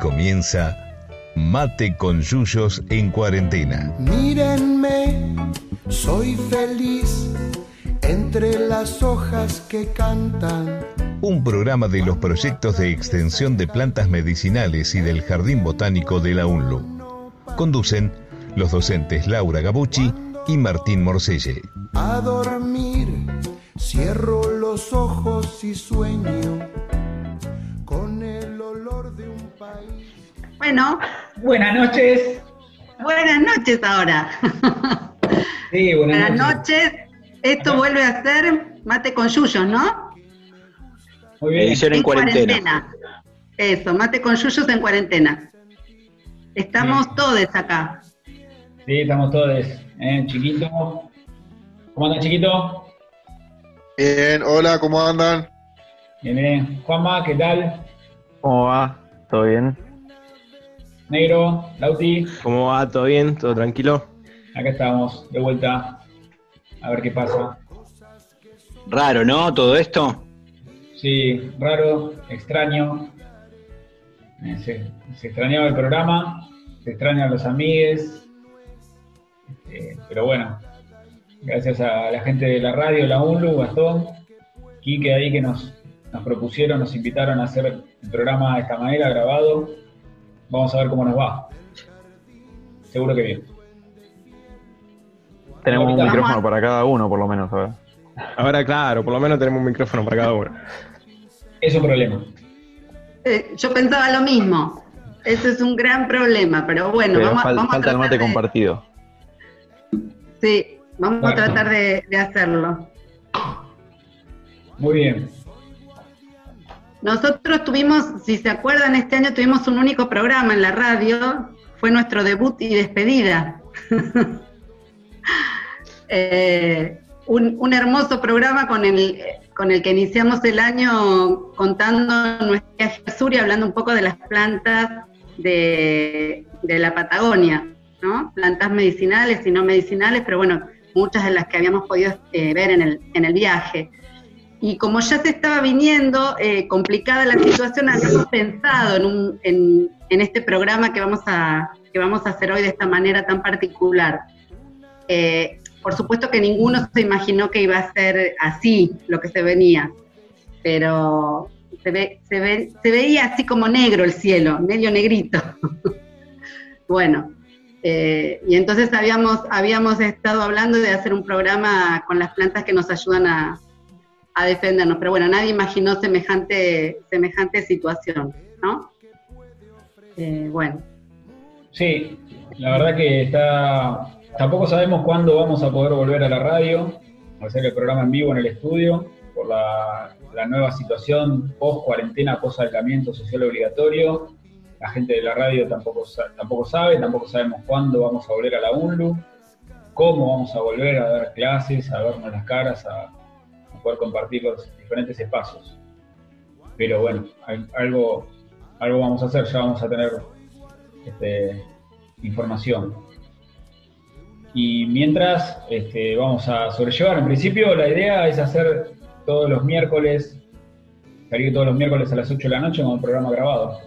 comienza Mate con Yuyos en cuarentena. Mírenme, soy feliz entre las hojas que cantan. Un programa de los proyectos de extensión de plantas medicinales y del Jardín Botánico de la UNLU. Conducen los docentes Laura Gabucci y Martín Morselle. A dormir, cierro los ojos y sueño país. Bueno, Buenas noches. buenas noches ahora. Sí, buenas, Buenas noches. Esto vuelve a ser mate con yuyos, ¿no? Muy bien. Edición en cuarentena. Eso, mate con yuyos en cuarentena. Estamos todos acá. Sí, estamos todos. ¿eh? Chiquito. ¿Cómo andan, chiquito? Bien, hola, ¿cómo andan? Bien, bien. Juanma, ¿qué tal? ¿Cómo va? ¿Todo bien? Negro, Lauti, ¿Cómo va? ¿Todo bien? ¿Todo tranquilo? acá estamos, de vuelta. A ver qué pasa. Raro, ¿no? Todo esto. Sí, raro, extraño. Eh, Se, se extrañaba el programa, se extrañan los amigues. Este, pero bueno, gracias a la gente de la radio, la UNLU, Gastón, Quique ahí que nos, nos propusieron, nos invitaron a hacer el programa de esta manera, grabado. Vamos a ver cómo nos va. Seguro que bien. Tenemos un a- micrófono para cada uno, por lo menos, a ver. Ahora, claro, por lo menos tenemos un micrófono para cada uno. Es un problema. Eh, yo pensaba lo mismo. Eso es un gran problema, pero bueno, Pero vamos, a- fal- vamos a falta el tratar mate de- compartido. Sí, vamos a tratar de, de hacerlo. Muy bien. Nosotros tuvimos, si se acuerdan, este año tuvimos un único programa en la radio, fue nuestro debut y despedida. Eh, un, hermoso programa con el, que iniciamos el año contando nuestra viaje al sur y hablando un poco de las plantas de, de la Patagonia, ¿no? Plantas medicinales y no medicinales, pero bueno, muchas de las que habíamos podido eh, ver en el, en el viaje. Y como ya se estaba viniendo eh, complicada la situación, habíamos pensado en, un, en, en este programa que vamos, a, que vamos a hacer hoy de esta manera tan particular. Eh, por supuesto que ninguno se imaginó que iba a ser así lo que se venía, pero se, ve, se, ve, se veía así como negro el cielo, medio negrito. bueno, eh, y entonces habíamos, habíamos estado hablando de hacer un programa con las plantas que nos ayudan a, a defendernos, pero bueno, nadie imaginó semejante, semejante situación, ¿no? Eh, bueno, Sí, la verdad que está. Tampoco sabemos cuándo vamos a poder volver a la radio, hacer el programa en vivo en el estudio, por la, nueva situación post-cuarentena, post-aislamiento social obligatorio. La gente de la radio tampoco, tampoco sabe, tampoco sabemos cuándo vamos a volver a la UNLU, cómo vamos a volver a dar clases, a vernos las caras, a poder compartir los diferentes espacios. Pero bueno, al- algo, algo vamos a hacer, ya vamos a tener este, información. Y mientras este, vamos a sobrellevar, en principio la idea es hacer todos los miércoles, salir todos los miércoles a las 8 de la noche con un programa grabado.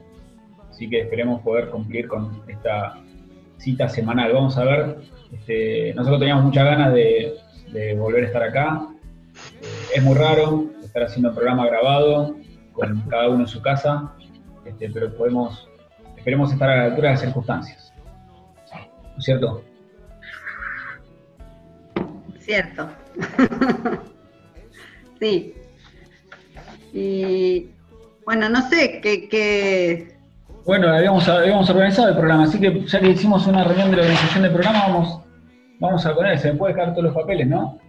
Así que esperemos poder cumplir con esta cita semanal. Vamos a ver, este, nosotros teníamos muchas ganas de volver a estar acá. Es muy raro estar haciendo un programa grabado con cada uno en su casa, este, pero podemos, esperemos estar a la altura de las circunstancias. ¿No es cierto? cierto. sí. Y bueno, no sé qué, qué, Bueno, habíamos, habíamos organizado el programa, así que ya que hicimos una reunión de la organización del programa, vamos, vamos a poner, se me puede dejar todos los papeles, ¿no?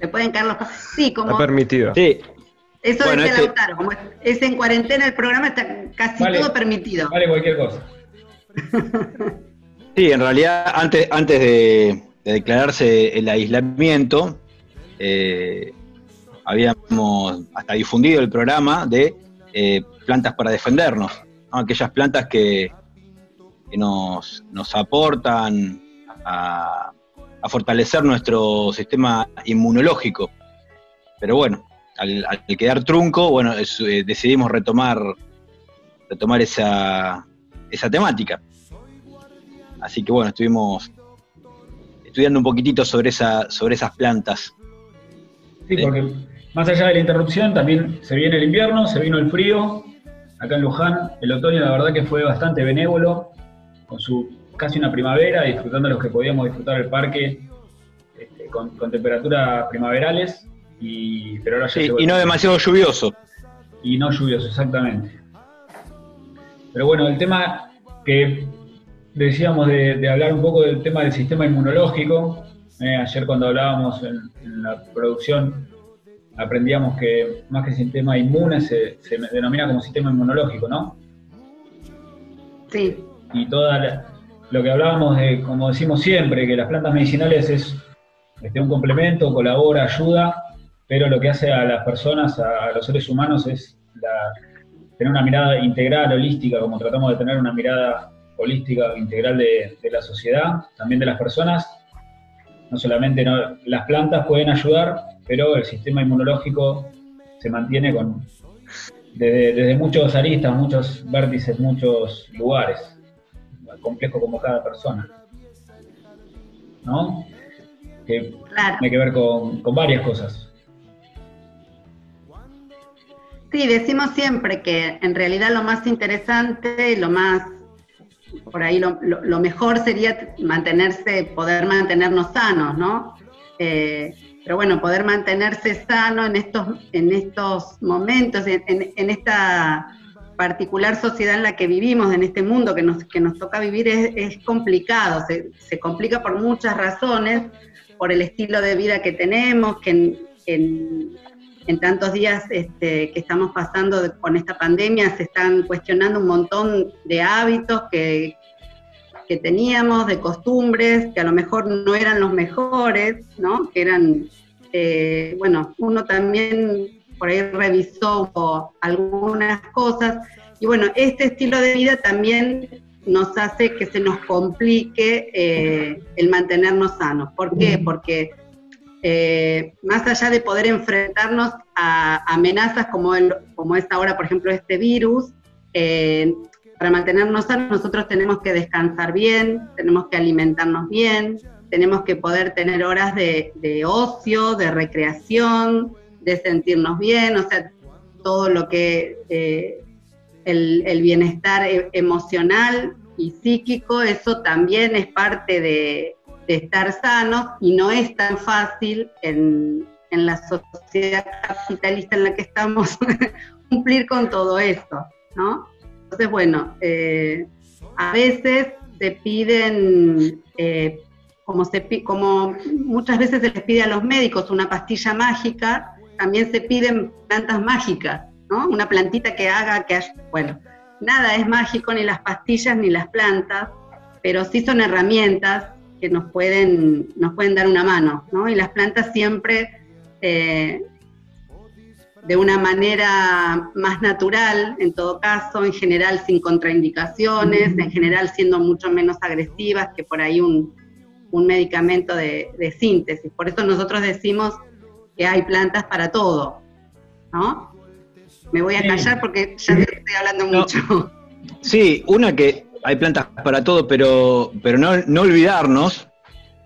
Se pueden caer los... Sí, como Está permitido. Sí, eso Bueno, dice este- Lautaro, como es, es en cuarentena el programa, está casi Vale. todo permitido. Vale cualquier cosa. sí, en realidad antes, antes de, de declararse el aislamiento, eh, habíamos hasta difundido el programa de eh, plantas para defendernos, ¿no? aquellas plantas que, que nos, nos aportan a, a fortalecer nuestro sistema inmunológico. Pero bueno, al, al quedar trunco, bueno, es- eh, decidimos retomar retomar esa, esa temática. Así que bueno, estuvimos estudiando un poquitito sobre, esa, sobre esas plantas. Sí, porque más allá de la interrupción, también se viene el invierno, se vino el frío. Acá en Luján, el otoño la verdad que fue bastante benévolo, con su casi una primavera, disfrutando los que podíamos disfrutar el parque este, con, temperaturas primaverales. Y, pero ahora ya y no demasiado lluvioso. Y no lluvioso, exactamente. Pero bueno, el tema que decíamos de, hablar un poco del tema del sistema inmunológico. Eh, ayer cuando hablábamos en, la producción aprendíamos que más que sistema inmune se, denomina como sistema inmunológico, ¿no? Sí. Y todo lo que hablábamos de, como decimos siempre, que las plantas medicinales es este, un complemento, colabora, ayuda, pero lo que hace a las personas, a, los seres humanos, es tener una mirada integral, holística, como tratamos de tener una mirada holística integral de, la sociedad, también de las personas. No solamente las plantas pueden ayudar, pero el sistema inmunológico se mantiene con desde, muchos aristas, muchos vértices, muchos lugares, complejo como cada persona. ¿No? Que tiene que ver con, con varias cosas. Sí, decimos siempre que en realidad lo más interesante y lo más por ahí lo, mejor sería mantenerse, poder mantenernos sanos, ¿no? Eh, pero bueno, poder mantenerse sano en estos, en estos momentos, en, esta particular sociedad en la que vivimos, en este mundo que nos, que nos toca vivir, es, complicado, se, complica por muchas razones, por el estilo de vida que tenemos, que en, en tantos días este, que estamos pasando con esta pandemia se están cuestionando un montón de hábitos que, que teníamos, de costumbres, que a lo mejor no eran los mejores, ¿no? Que eran, eh, bueno, uno también por ahí revisó algunas cosas. Y bueno, este estilo de vida también nos hace que se nos complique eh, el mantenernos sanos. ¿Por qué? Porque eh, más allá de poder enfrentarnos a amenazas como, el, como es ahora, por ejemplo, este virus, eh, para mantenernos sanos nosotros tenemos que descansar bien, tenemos que alimentarnos bien, tenemos que poder tener horas de, ocio, de recreación, de sentirnos bien, o sea, todo lo que eh, el, el, bienestar e, emocional y psíquico, eso también es parte de, de estar sanos y no es tan fácil en, la sociedad capitalista en la que estamos cumplir con todo esto, ¿no? Entonces, bueno, eh, a veces se piden, eh, como, se, como muchas veces se les pide a los médicos una pastilla mágica, también se piden plantas mágicas, ¿no? Una plantita que haga que haya, bueno, nada es mágico, ni las pastillas ni las plantas, pero sí son herramientas que nos pueden, nos pueden dar una mano, ¿no? Y las plantas siempre eh, de una manera más natural, en todo caso, en general sin contraindicaciones, en general siendo mucho menos agresivas que por ahí un, medicamento de, síntesis. Por eso nosotros decimos que hay plantas para todo, ¿no? Me voy a callar porque ya estoy hablando mucho. Sí, una que hay plantas para todo, pero, pero no, olvidarnos,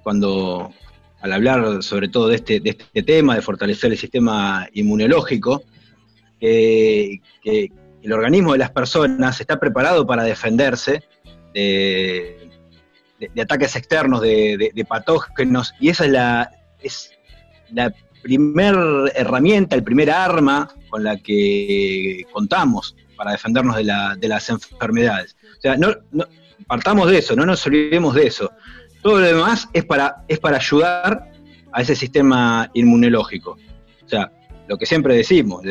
cuando al hablar sobre todo de este, de este tema, de fortalecer el sistema inmunológico, que el organismo de las personas está preparado para defenderse de, ataques externos, de, patógenos, y esa es la, es la primer herramienta, el primer arma con la que contamos para defendernos de, las enfermedades. O sea, no, partamos de eso, no nos olvidemos de eso. Todo lo demás es para, es para ayudar a ese sistema inmunológico. O sea, lo que siempre decimos,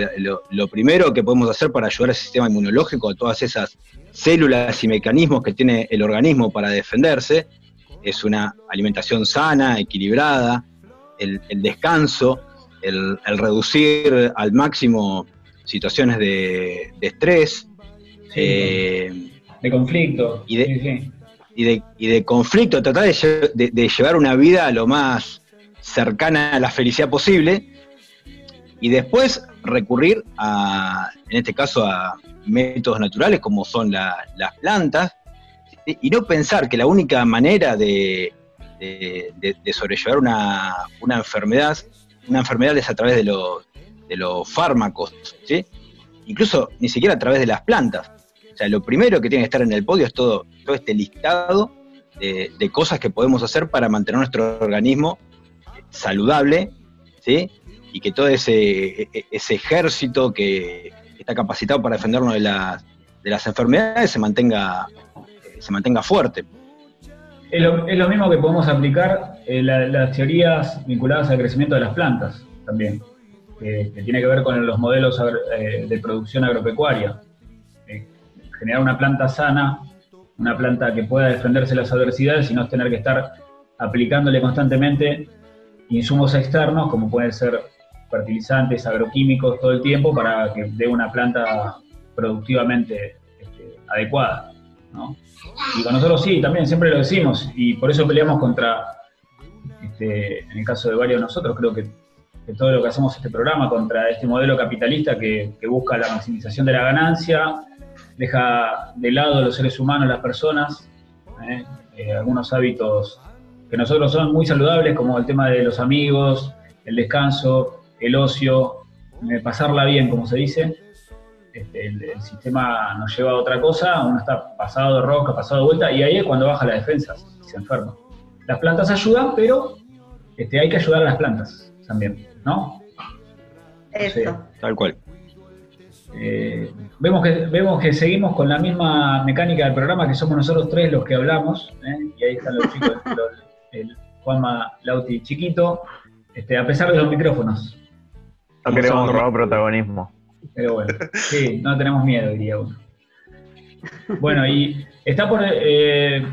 lo, primero que podemos hacer para ayudar al sistema inmunológico, a todas esas células y mecanismos que tiene el organismo para defenderse, es una alimentación sana, equilibrada, el, descanso, el, reducir al máximo situaciones de, estrés. Eh, de conflicto. Y de, Y de, conflicto, tratar de, llevar una vida lo más cercana a la felicidad posible. y después recurrir a, en este caso, a métodos naturales como son la- las plantas, y no pensar que la única manera de, de- sobrellevar una, una enfermedad, una enfermedad es a través de los, de los fármacos, ¿sí? incluso ni siquiera a través de las plantas. O sea, lo primero que tiene que estar en el podio es todo, todo este listado de, de cosas que podemos hacer para mantener nuestro organismo saludable, ¿sí? Y que todo ese, e- ese ejército que está capacitado para defendernos de las, de las enfermedades se mantenga, se mantenga fuerte. Es lo, es lo mismo que podemos aplicar eh, la- las teorías vinculadas al crecimiento de las plantas también, que, tiene que ver con los modelos eh, de producción agropecuaria. Eh, generar una planta sana, una planta que pueda defenderse de las adversidades y no tener que estar aplicándole constantemente insumos externos, como pueden ser fertilizantes, agroquímicos, todo el tiempo, para que dé una planta productivamente este, adecuada. ¿no? Y con nosotros sí, también siempre lo decimos, y por eso peleamos contra, este, en el caso de varios de nosotros, creo que, todo lo que hacemos este programa, contra este modelo capitalista que, que busca la maximización de la ganancia, deja de lado a los seres humanos, las personas, ¿eh? Eh, algunos hábitos que nosotros son muy saludables, como el tema de los amigos, el descanso, el ocio, eh, pasarla bien, como se dice, este, el, el sistema nos lleva a otra cosa, uno está pasado de rosca, pasado de vuelta, y ahí es cuando baja la defensa, se enferma. Las plantas ayudan, pero este, hay que ayudar a las plantas también, ¿no? Eso. Tal cual. Eh, vemos, que, vemos que seguimos con la misma mecánica del programa, que somos nosotros tres los que hablamos, ¿eh? y ahí están los chicos, los- el Juanma Lauti chiquito, este, a pesar de los micrófonos. No queremos robar protagonismo. Pero bueno, sí, no tenemos miedo, diría uno. Bueno, y está por. eh,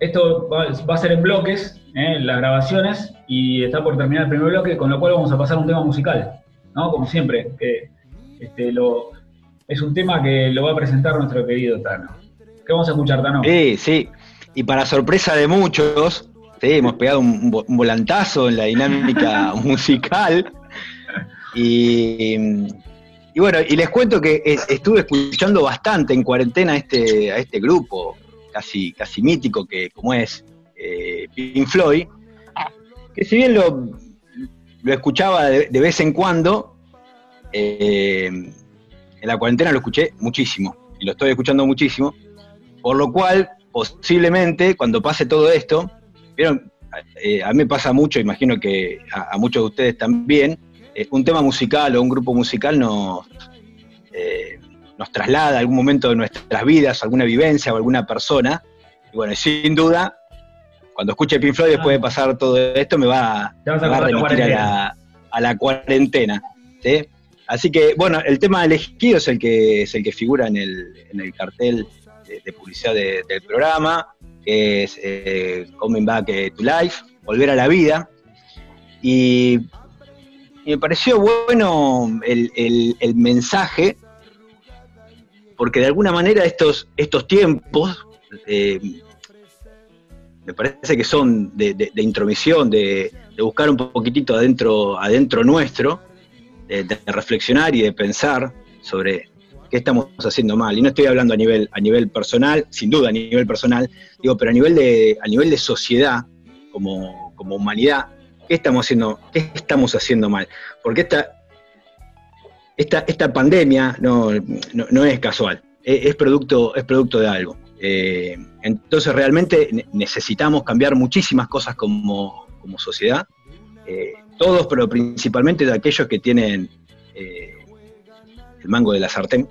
esto va, a ser en bloques, eh, las grabaciones, y está por terminar el primer bloque, con lo cual vamos a pasar a un tema musical, ¿no? Como siempre, que este, lo, es un tema que lo va a presentar nuestro querido Tano. ¿Qué vamos a escuchar, Tano? Sí, sí. Y para sorpresa de muchos, sí, hemos pegado un, un volantazo en la dinámica musical. Y, y bueno, y les cuento que eh, estuve escuchando bastante en cuarentena a este, a este grupo casi, casi mítico que como es eh, Pink Floyd, que si bien lo, lo escuchaba de, vez en cuando, eh, en la cuarentena lo escuché muchísimo, y lo estoy escuchando muchísimo, por lo cual posiblemente cuando pase todo esto, vieron, Eh, a mí me pasa mucho, imagino que a muchos de ustedes también, eh, un tema musical o un grupo musical nos, eh, nos traslada a algún momento de nuestras vidas, alguna vivencia o alguna persona, y bueno, sin duda, cuando escuche Pink Floyd después de pasar todo esto me va, a me va remitir a la, a la cuarentena. ¿sí? Así que, bueno, el tema elegido es el que, es el que figura en el, en el cartel de, de publicidad de- del programa, que es eh, Coming Back to Life, Volver a la Vida. Y, me pareció bueno el, mensaje, porque de alguna manera estos, estos tiempos eh, me parece que son de, de- de intromisión, de, de buscar un poquitito adentro, adentro nuestro, de, de reflexionar y de pensar sobre qué estamos haciendo mal. Y no estoy hablando a nivel, a nivel personal, sin duda a nivel personal, digo, pero a nivel de, a nivel de sociedad, como, como humanidad, ¿qué estamos haciendo, qué estamos haciendo mal? Porque esta, esta, esta pandemia no, no, es casual, es, es producto, es producto de algo. Eh, entonces realmente ne- necesitamos cambiar muchísimas cosas como, como sociedad, eh, todos, pero principalmente de aquellos que tienen eh, el mango de la sartén,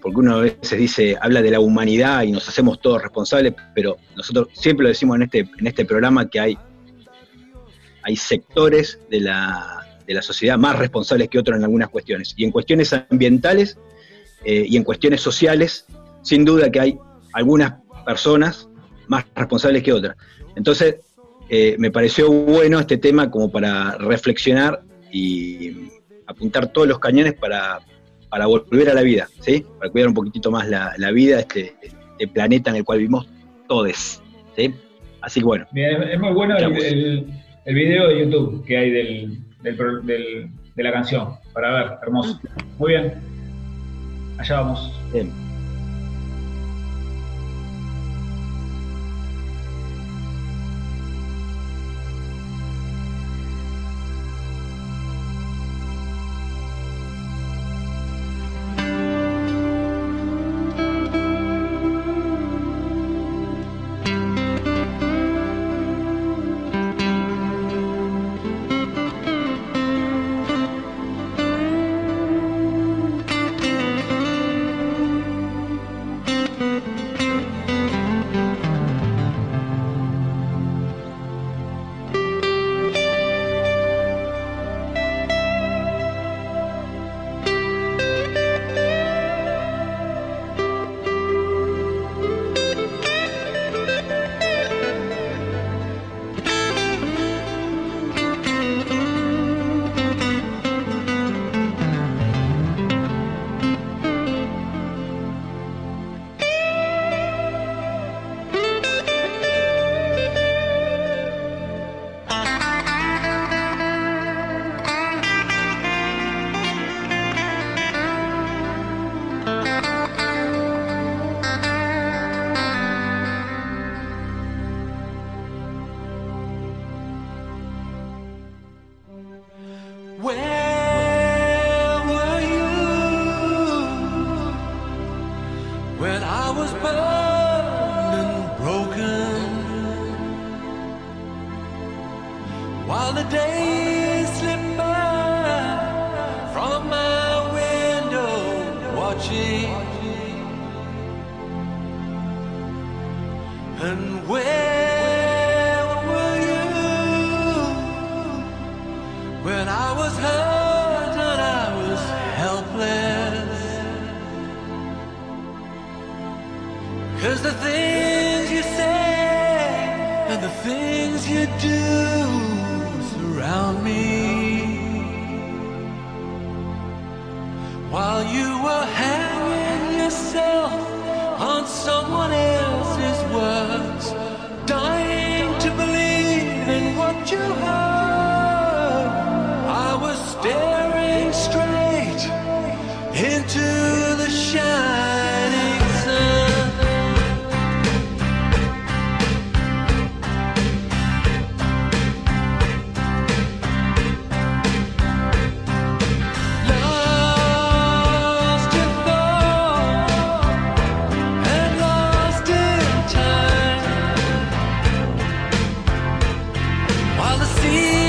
porque uno a veces dice, habla de la humanidad y nos hacemos todos responsables, pero nosotros siempre lo decimos en este, en este programa que hay, hay sectores de la, de la sociedad más responsables que otros en algunas cuestiones. Y en cuestiones ambientales eh, y en cuestiones sociales, sin duda que hay algunas personas más responsables que otras. Entonces, eh, me pareció bueno este tema como para reflexionar y apuntar todos los cañones para, para volver a la vida, ¿sí? Para cuidar un poquitito más la, la vida, este, este planeta en el cual vivimos todos, ¿sí? Así que bueno, Bien, es muy bueno el- el video de YouTube que hay del, del, del, de la canción para ver, hermoso. Ah. Muy bien, allá vamos. Bien. see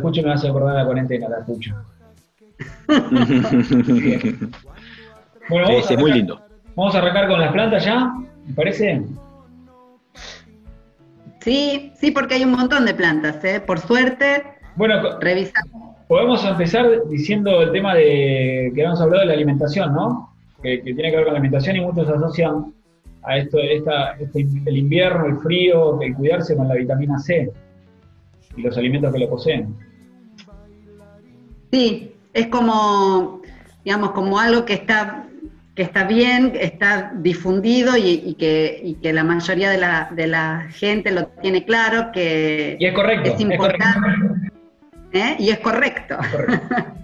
escucho me hace acordar la cuarentena, la escucho. Bueno, Sí, a es muy arrancar- lindo. vamos a arrancar con las plantas ya, ¿me parece? Sí, sí, porque hay un montón de plantas, ¿eh? Por suerte, Bueno, revisamos. podemos empezar diciendo el tema de que habíamos hablado de la alimentación, ¿no? Que, que tiene que ver con la alimentación y muchos asocian a esto, esta, este, el invierno, el frío, el cuidarse con la vitamina C y los alimentos que lo poseen. Sí, es como, digamos, como algo que está, que está bien, está difundido y, y que, y que la mayoría de la, de la gente lo tiene claro, que Y es correcto, es es importante. ¿eh? Y es correcto. Correcto.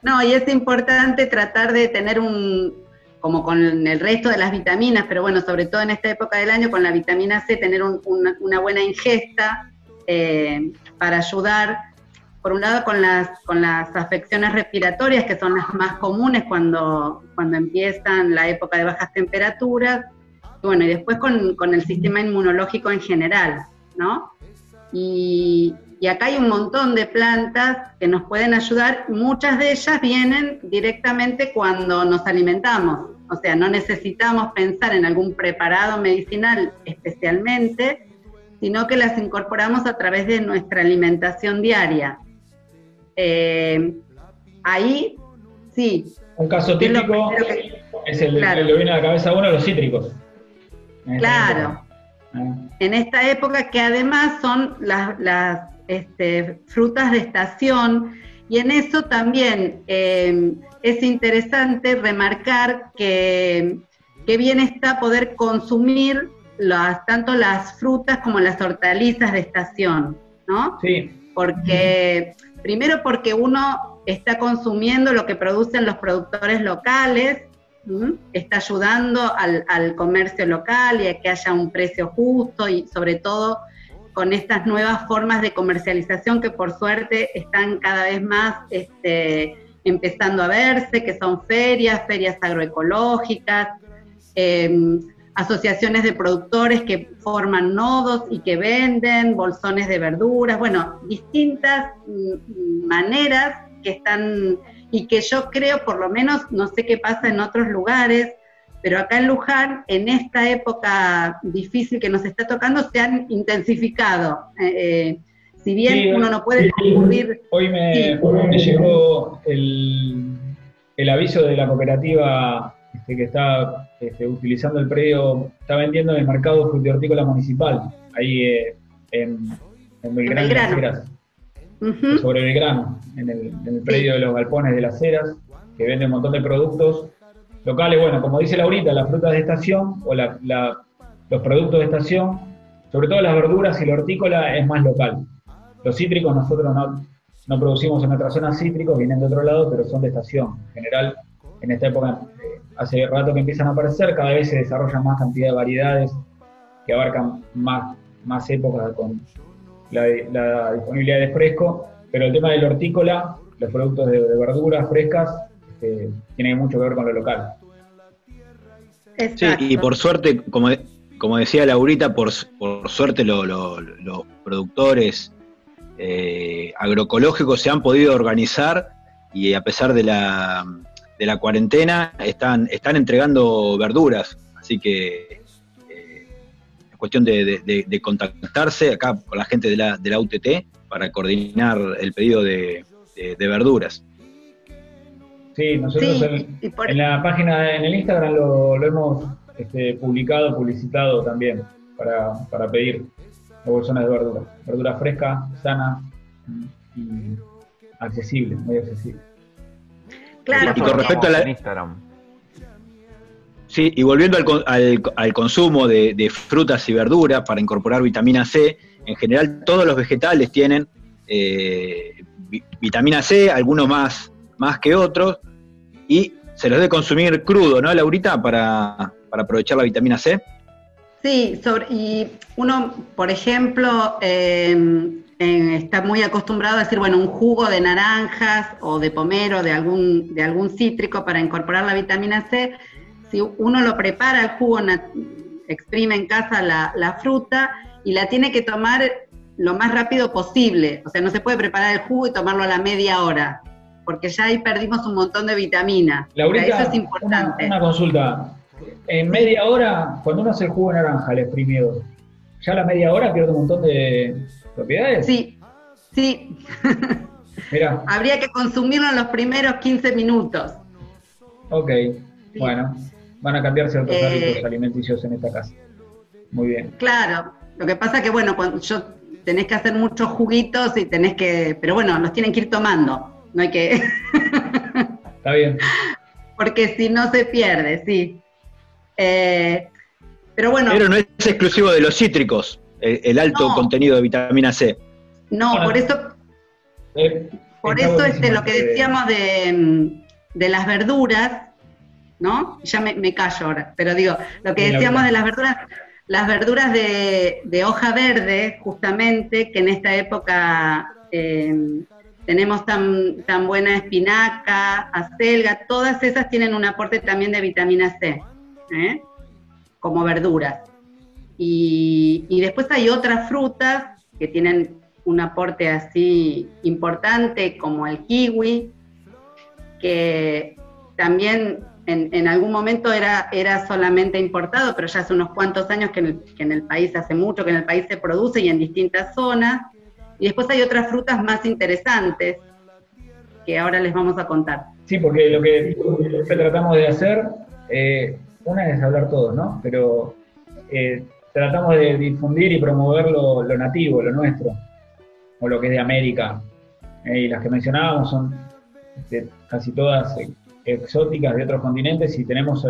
No, y es importante tratar de tener un, como con el resto de las vitaminas, pero bueno, sobre todo en esta época del año, con la vitamina C, tener un- una, una buena ingesta eh, para ayudar, por un lado, con las, con las afecciones respiratorias, que son las más comunes cuando, cuando empiezan la época de bajas temperaturas, y bueno, y después con, con el sistema inmunológico en general, ¿no? Y, y acá hay un montón de plantas que nos pueden ayudar. Muchas de ellas vienen directamente cuando nos alimentamos. O sea, no necesitamos pensar en algún preparado medicinal especialmente, sino que las incorporamos a través de nuestra alimentación diaria. Eh, ahí, sí, Un caso ¿Qué es lo típico que- es el Claro. que le viene a la cabeza a uno, los cítricos. Claro. época. ¿eh? en esta época que además son las, las, este, frutas de estación y en eso también eh, es interesante remarcar que, que bien está poder consumir las, tanto las frutas como las hortalizas de estación, ¿no? Sí, porque primero porque uno está consumiendo lo que producen los productores locales, está ayudando al, al comercio local y a que haya un precio justo y sobre todo con estas nuevas formas de comercialización que por suerte están cada vez más este, empezando a verse, que son ferias, ferias agroecológicas, em, asociaciones de productores que forman nodos y que venden bolsones de verduras, bueno, distintas mm, maneras que están y que yo creo, por lo menos, no sé qué pasa en otros lugares, pero acá en Luján, en esta época difícil que nos está tocando, se han intensificado. Eh, eh, si bien Sí, uno no puede concurrir, Hoy me, Sí. hoy me llegó el, el aviso de la cooperativa que está este, utilizando el predio, está vendiendo en el mercado frutihortícola municipal, ahí eh, en, en Belgrano, En Belgrano. las Heras, ujú, sobre Belgrano, en el, en el predio de los galpones de las Heras, que vende un montón de productos locales. Bueno, como dice Laurita, las frutas de estación o la- la- los productos de estación, sobre todo las verduras y la hortícola, es más local. Los cítricos nosotros no, no producimos en nuestra zona cítricos, vienen de otro lado, pero son de estación. En general, en esta época, eh, hace rato que empiezan a aparecer, cada vez se desarrollan más cantidad de variedades que abarcan más, más épocas con la, la disponibilidad de fresco, pero el tema del hortícola, los productos de, de verduras frescas, este, tiene mucho que ver con lo local. Sí, y por suerte, como, como decía Laurita, por, por suerte lo- lo- los productores eh, agroecológicos se han podido organizar y a pesar de la, de la cuarentena están, están entregando verduras. Así que eh, es cuestión de, de- de- de contactarse acá con la gente de la, de la UTT para coordinar el pedido de, de- de verduras. Sí, nosotros Sí, en, por- en la página, en el Instagram lo, lo hemos este, publicado, publicitado también para, para pedir las bolsonas de verdura. Verdura fresca, sana y accesible, muy accesible. Claro, y con respecto a la- En Instagram. Sí, y volviendo al, al- al consumo de, de frutas y verduras para incorporar vitamina C, en general todos los vegetales tienen eh, vi- vitamina C, algunos más, más que otros, y se los debe consumir crudo, ¿no, Laurita? Para, para aprovechar la vitamina C. Sí, sobre, y uno, por ejemplo, eh, eh, está muy acostumbrado a decir, bueno, un jugo de naranjas o de pomero, de algún, de algún cítrico para incorporar la vitamina C. Si uno lo prepara el jugo exprime en casa la, la fruta y la tiene que tomar lo más rápido posible. O sea, no se puede preparar el jugo y tomarlo a la media hora, porque ya ahí perdimos un montón de vitamina. O sea, Laurita, eso es una, importante. una consulta. En media hora, cuando uno hace el jugo de naranja, el exprimido, ¿ya a la media hora pierde un montón de propiedades? Sí, sí. Mira, Habría que consumirlo en los primeros 15 minutos. ok. Bueno, van a cambiar ciertos Eh, hábitos alimenticios en esta casa. Muy bien. Claro, lo que pasa que, bueno, cuando yo tenés que hacer muchos juguitos y tenés que, pero bueno, los tienen que ir tomando, no hay que, Está bien. porque si no se pierde, sí. Eh, pero bueno, Pero no es exclusivo de los cítricos, el, el alto No. contenido de vitamina C. no, por eso, Eh, por eso este, lo que decíamos de, de las verduras, ¿no? Ya me, me callo ahora, pero digo, lo que decíamos de las verduras, las verduras de, de hoja verde, justamente, que en esta época eh, tenemos tan, tan buena espinaca, acelga, todas esas tienen un aporte también de vitamina C, ¿eh? como verduras. Y, después hay otras frutas que tienen un aporte así importante, como el kiwi, que también en, en algún momento era, era solamente importado, pero ya hace unos cuantos años que en, el, que en el país, hace mucho que en el país se produce y en distintas zonas. Y después hay otras frutas más interesantes que ahora les vamos a contar. Sí, porque lo que, lo que tratamos de hacer, eh, una es hablar todos, ¿no? Pero eh, tratamos de difundir y promover lo, nativo, lo nuestro, o lo que es de América. Eh, y las que mencionábamos son este, casi todas exóticas de otros continentes y tenemos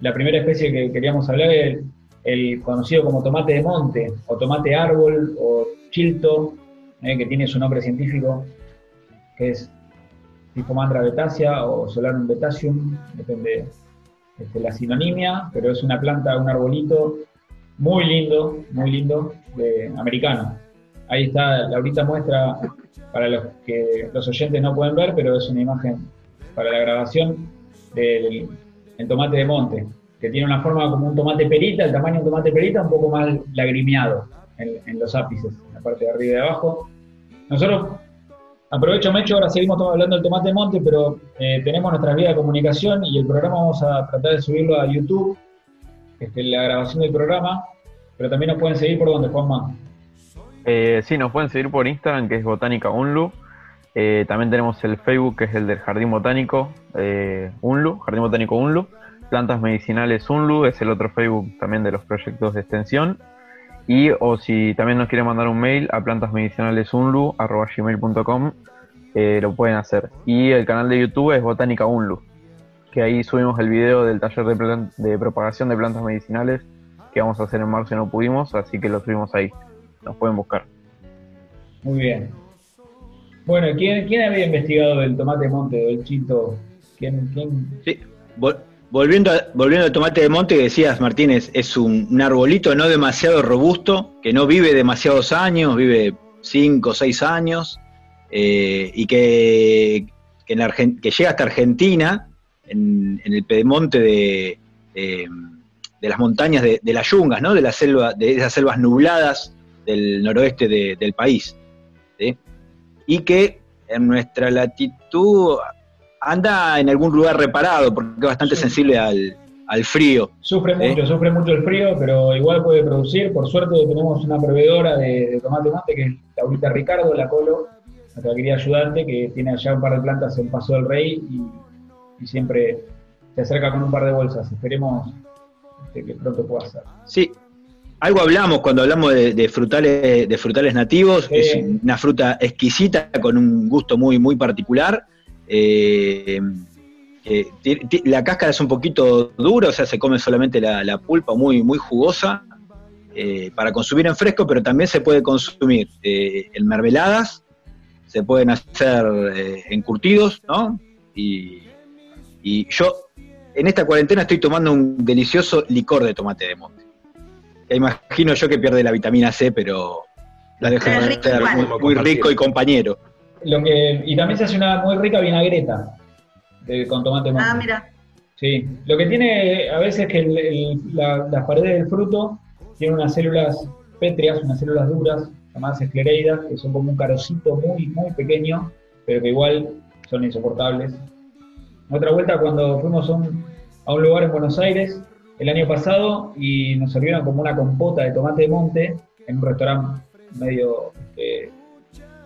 la primera especie que queríamos hablar, el, el conocido como tomate de monte, o tomate árbol, o chilto, eh, que tiene su nombre científico, que es Tifomandra betacea o Solanum betaceum, depende de la sinonimia, pero es una planta, un arbolito muy lindo, muy lindo, americano. Ahí está, Laurita muestra, para los que los oyentes no pueden ver, pero es una imagen para la grabación del el tomate de monte, que tiene una forma como un tomate perita, el tamaño de un tomate perita, un poco más lagrimeado en, los ápices, en la parte de arriba y de abajo. Nosotros Aprovecho, Mecho, ahora seguimos hablando del tomate de monte, pero eh, tenemos nuestra vía de comunicación y el programa vamos a tratar de subirlo a YouTube, este, la grabación del programa, pero también nos pueden seguir por donde, Juanma. Eh, sí, nos pueden seguir por Instagram, que es Botánica Unlu. Eh, también tenemos el Facebook, que es el del Jardín Botánico eh, Unlu, Jardín Botánico Unlu. Plantas Medicinales Unlu es el otro Facebook también de los proyectos de extensión. Y o si también nos quieren mandar un mail a plantasmedicinalesunlu.gmail.com eh, lo pueden hacer. Y el canal de YouTube es Botánica Unlu, que ahí subimos el video del taller de, plan- de propagación de plantas medicinales que vamos a hacer en marzo y no pudimos, así que lo subimos ahí. Nos pueden buscar. Muy bien. Bueno, ¿quién, quién había investigado del tomate de monte, del chito? ¿Quién, quién? Sí. Vol- Volviendo, a- volviendo al tomate de monte que decías, Martínez, es un, un arbolito no demasiado robusto, que no vive demasiados años, vive 5 o 6 años, eh, y que, que, en Argen- que llega hasta Argentina, en, en el pedemonte de, de las montañas de, de las yungas, ¿no? de, la selva, de esas selvas nubladas del noroeste de- del país. ¿sí? Y que en nuestra latitud anda en algún lugar reparado, porque es bastante Sí. sensible al, al frío. Sufre ¿Eh? mucho, sufre mucho el frío, pero igual puede producir. Por suerte tenemos una proveedora de, de tomate monte, que es Laurita Ricardo, la Colo, nuestra querida ayudante, que tiene allá un par de plantas en Paso del Rey y, y siempre se acerca con un par de bolsas. Esperemos este, que pronto pueda ser. Sí, algo hablamos cuando hablamos de, de frutales, de frutales nativos, es una fruta exquisita con un gusto muy, muy particular. Eh, eh, la cáscara es un poquito dura, o sea, se come solamente la, la pulpa, muy, muy jugosa, eh, para consumir en fresco, pero también se puede consumir eh, en mermeladas, se pueden hacer eh, encurtidos, ¿no? Y, y yo en esta cuarentena estoy tomando un delicioso licor de tomate de monte. Que imagino yo que pierde la vitamina C, pero la deja de igual. muy, muy rico y compañero. Lo que, y también se hace una muy rica vinagreta de- con tomate de monte. Ah, mira. Sí, lo que tiene a veces es que el- el- la- las paredes del fruto tienen unas células pétreas, unas células duras, llamadas esclereidas, que son como un carocito muy, muy pequeño, pero que igual son insoportables. Otra vuelta cuando fuimos a un, a un lugar en Buenos Aires el año pasado y nos sirvieron como una compota de tomate de monte en un restaurante medio, este,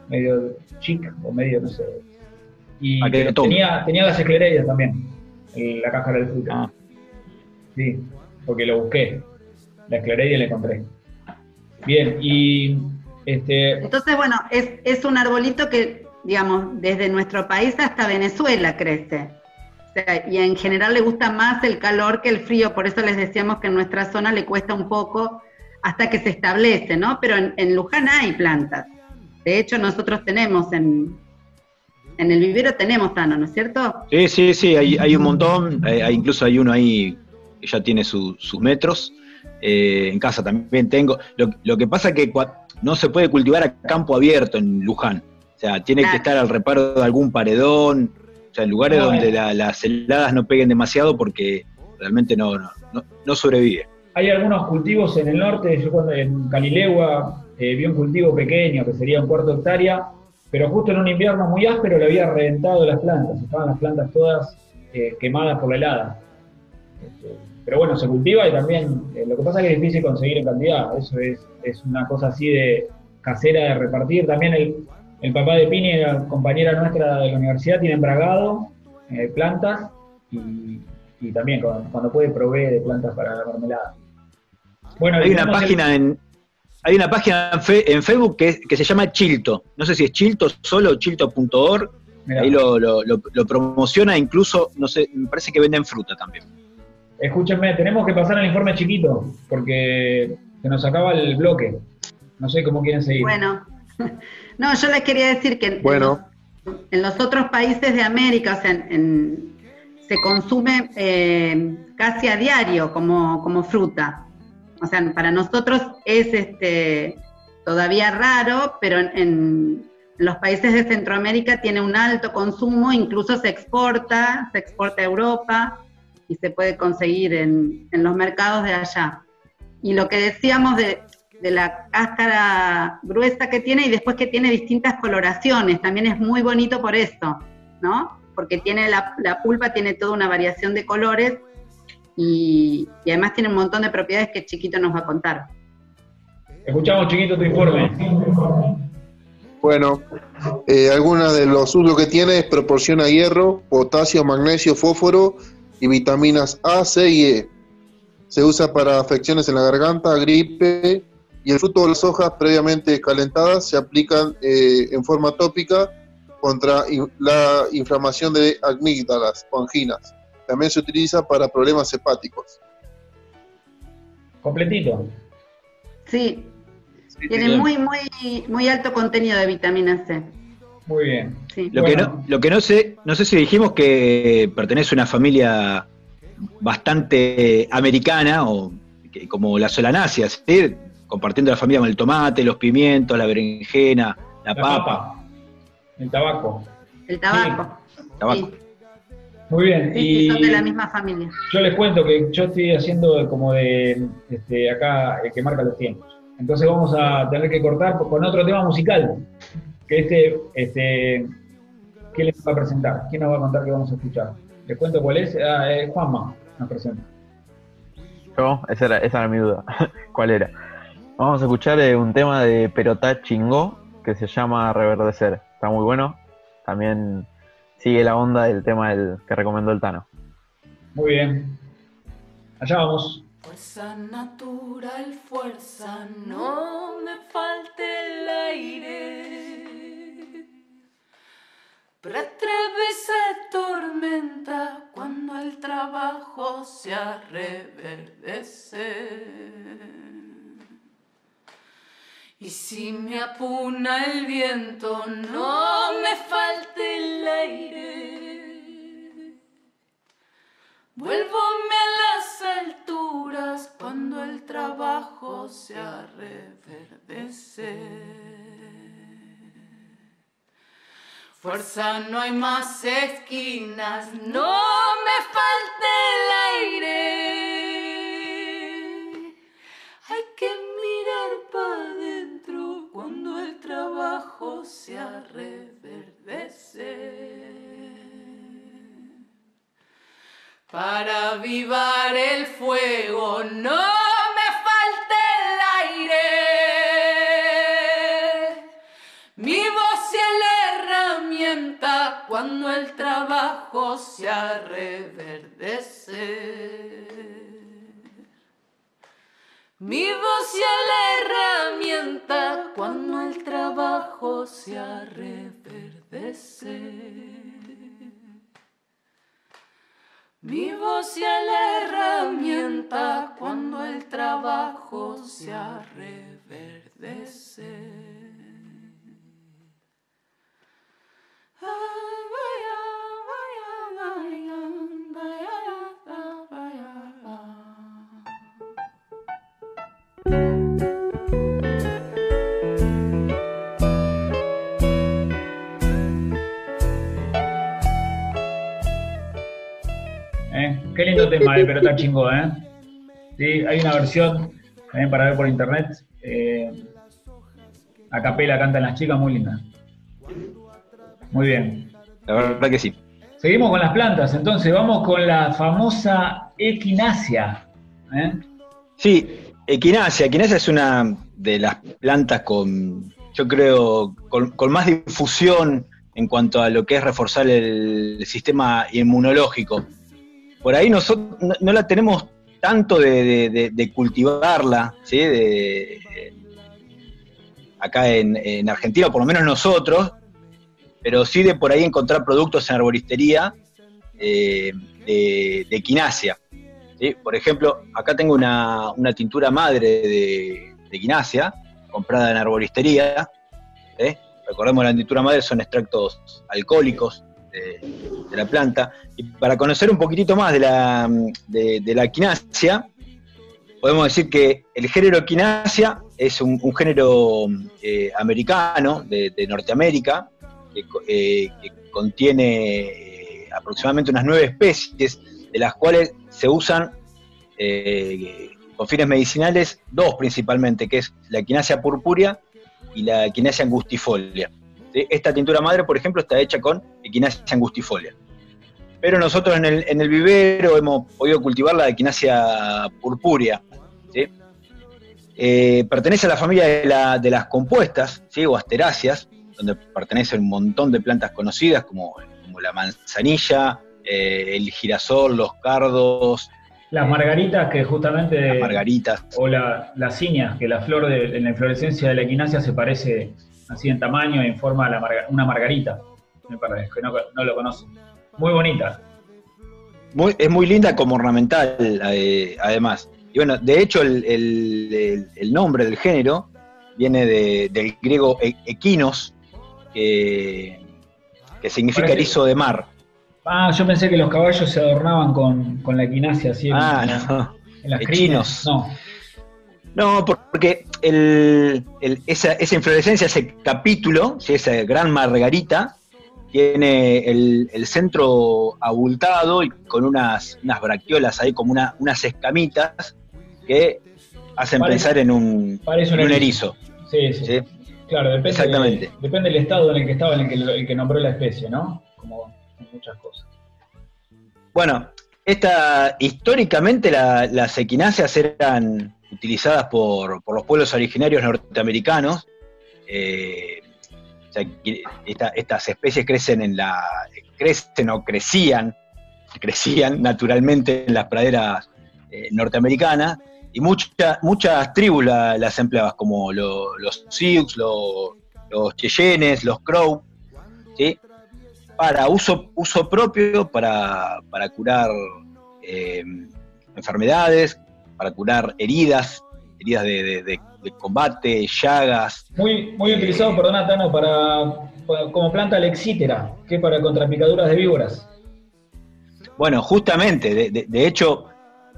medio chic o medio, no sé. Y ¿A qué pero tomo? tenía, tenía las esclereidas también, en la caja del fruto. Ah. Sí, porque lo busqué. La esclereida y la encontré. Bien, y este, Entonces, bueno, es, es un arbolito que, digamos, desde nuestro país hasta Venezuela crece. O sea, y en general le gusta más el calor que el frío, por eso les decíamos que en nuestra zona le cuesta un poco hasta que se establece, ¿no? Pero en, en Luján hay plantas. De hecho, nosotros tenemos en, en el vivero tenemos tano, ¿no es cierto? Sí, sí, sí, hay, hay un montón, hay- incluso hay uno ahí que ya tiene su- sus metros. Eh, en casa también tengo. Lo, lo que pasa es que no se puede cultivar a campo abierto en Luján. O sea, tiene Claro. que estar al reparo de algún paredón, o sea, en lugares No, donde la- las heladas no peguen demasiado porque realmente no, no, no, no sobrevive. hay algunos cultivos en el norte, yo cuando en Calilegua eh, vi un cultivo pequeño que sería un cuarto de hectárea, pero justo en un invierno muy áspero le había reventado las plantas, estaban las plantas todas eh, quemadas por la helada. Este, pero bueno, se cultiva y también, eh, lo que pasa es que es difícil conseguir en cantidad, eso es, es una cosa así de casera de repartir. También el, el papá de Pini, compañera nuestra de la universidad, tiene embragado eh, plantas y, y también cuando, cuando puede provee de plantas para la mermelada. Bueno, Hay una el- página en hay una página en, Fe- en Facebook que, que se llama Chilto. No sé si es Chilto solo o chilto.org. Ahí lo, lo- lo- lo promociona, incluso, no sé, me parece que venden fruta también. Escúchenme, tenemos que pasar al informe chiquito, porque se nos acaba el bloque. No sé cómo quieren seguir. Bueno, no, yo les quería decir que en, Bueno. en los, en los otros países de América, o sea, en- en- se consume eh, casi a diario como, como fruta. O sea, para nosotros es este todavía raro, pero en, en los países de Centroamérica tiene un alto consumo, incluso se exporta, se exporta a Europa y se puede conseguir en, en los mercados de allá. Y lo que decíamos de, de la cáscara gruesa que tiene y después que tiene distintas coloraciones, también es muy bonito por eso, ¿no? Porque tiene la, la pulpa tiene toda una variación de colores y, y además tiene un montón de propiedades que Chiquito nos va a contar. Escuchamos chiquito tu informe. Bueno, eh, algunos de los usos que tiene es proporciona hierro, potasio, magnesio, fósforo y vitaminas A, C y E. Se usa para afecciones en la garganta, gripe y el fruto de las hojas previamente calentadas se aplican eh, en forma tópica contra in- la inflamación de amígdalas o anginas. También se utiliza para problemas hepáticos. Completito. Sí, tiene Bien. muy, muy, muy alto contenido de vitamina C. Muy bien. Sí. Lo que no, lo que no sé, no sé si dijimos que pertenece a una familia bastante americana o que- como la solanácea, ¿sí? Compartiendo la familia con el tomate, los pimientos, la berenjena, la, La papa. papa. El tabaco. El tabaco. Tabaco. Sí, Muy bien. sí, sí, y son de la misma familia. yo les cuento que yo estoy haciendo como de este, acá el que marca los tiempos. Entonces vamos a tener que cortar con otro tema musical. Que este, este, ¿qué les va a presentar? ¿Quién nos va a contar qué vamos a escuchar? Les cuento cuál es. Ah, eh, Juanma nos presenta. Yo, esa era, esa era mi duda. ¿Cuál era? Vamos a escuchar eh, un tema de Perotá Chingó que se llama Reverdecer. Está muy bueno. También sigue la onda del tema del, que recomendó el Tano. Muy bien. Allá vamos. Fuerza natural, fuerza, no me falte el aire. Para atravesar tormenta cuando el trabajo sea reverdecer. Y si me apuna el viento, no me falte el aire. Vuélvome a las alturas cuando el trabajo sea reverdecer. Fuerza, no hay más esquinas, no me falte el aire. Se reverdece. Para avivar el fuego no me falte el aire. Mi voz y la herramienta cuando el trabajo se reverdece. Mi voz y la herramienta cuando el trabajo se reverdece. Mi voz y la herramienta cuando el trabajo se reverdece. Ay, vaya, vaya, vaya, vaya, vaya, ¿Eh? Qué lindo tema de Pelota Chingó, ¿eh? Sí, hay una versión también para ver por internet. Eh, a capela cantan las chicas, muy linda. Muy bien. La verdad que sí. Seguimos con las plantas, entonces vamos con la famosa equinacia. ¿eh? Sí, equinacia. Equinacia es una de las plantas con, yo creo, con, más difusión en cuanto a lo que es reforzar el sistema inmunológico. Por ahí nosotros no, la tenemos tanto de, de- cultivarla, ¿sí? De- acá en, en Argentina, por lo menos nosotros, pero sí de por ahí encontrar productos en arboristería eh, de, de equinacia. Por ejemplo, acá tengo una, una tintura madre de, de equinacia, comprada en arboristería. ¿sí? Recordemos la tintura madre son extractos alcohólicos de, la planta. Y para conocer un poquitito más de la, de, la equinacia, podemos decir que el género equinacia es un, género eh, americano, de, Norteamérica, que, eh, contiene eh, aproximadamente unas nueve especies, de las cuales se usan eh, con fines medicinales dos principalmente, que es la equinacia purpúrea y la equinacia angustifolia. Esta tintura madre, por ejemplo, está hecha con equinacia angustifolia. Pero nosotros en el, en el vivero hemos podido cultivar la equinacia purpúrea. Eh, pertenece a la familia de, la- de las compuestas, ¿sí? o asteráceas, donde pertenecen un montón de plantas conocidas como, como la manzanilla, eh, el girasol, los cardos, Las margaritas que justamente... las margaritas. O la, la ciña, que la flor de, en la inflorescencia de la equinacia se parece así en tamaño y en forma a la marga- una margarita. Me parece, que no, no lo conocen. Muy bonita. Muy- es muy linda como ornamental, eh, además. Y bueno, de hecho, el, el- nombre del género viene de- del griego e- equinos, que, que significa Parece- erizo de mar. Ah, yo pensé que los caballos se adornaban con, con la equinacia así Ah, en no. en las crines. No, No, porque el- el- esa, esa inflorescencia, ese capítulo, esa gran margarita, tiene el, el centro abultado y con unas, unas bracteolas ahí, como una- unas escamitas que hacen Parece- pensar en un, parece un en un erizo. erizo. Sí, sí. ¿sí? Claro, depende, Exactamente. de- depende del estado en el que estaba en el que, el que nombró la especie, ¿no? Como muchas cosas. Bueno, esta, históricamente la- las equináceas eran utilizadas por, por los pueblos originarios norteamericanos. eh, estas especies crecen en la. crecen o crecían, crecían naturalmente en las praderas eh, norteamericanas, y muchas tribus la- las empleaban, como lo- los Sioux, lo- los Cheyennes, los Crow, ¿sí? Para uso, uso propio, para, para curar eh, enfermedades, para curar heridas, heridas de, de- de- de combate, llagas. Muy, muy utilizado, perdona, Tano, para, para- como planta lexítera, que es para contrapicaduras de víboras. Bueno, justamente, de, hecho,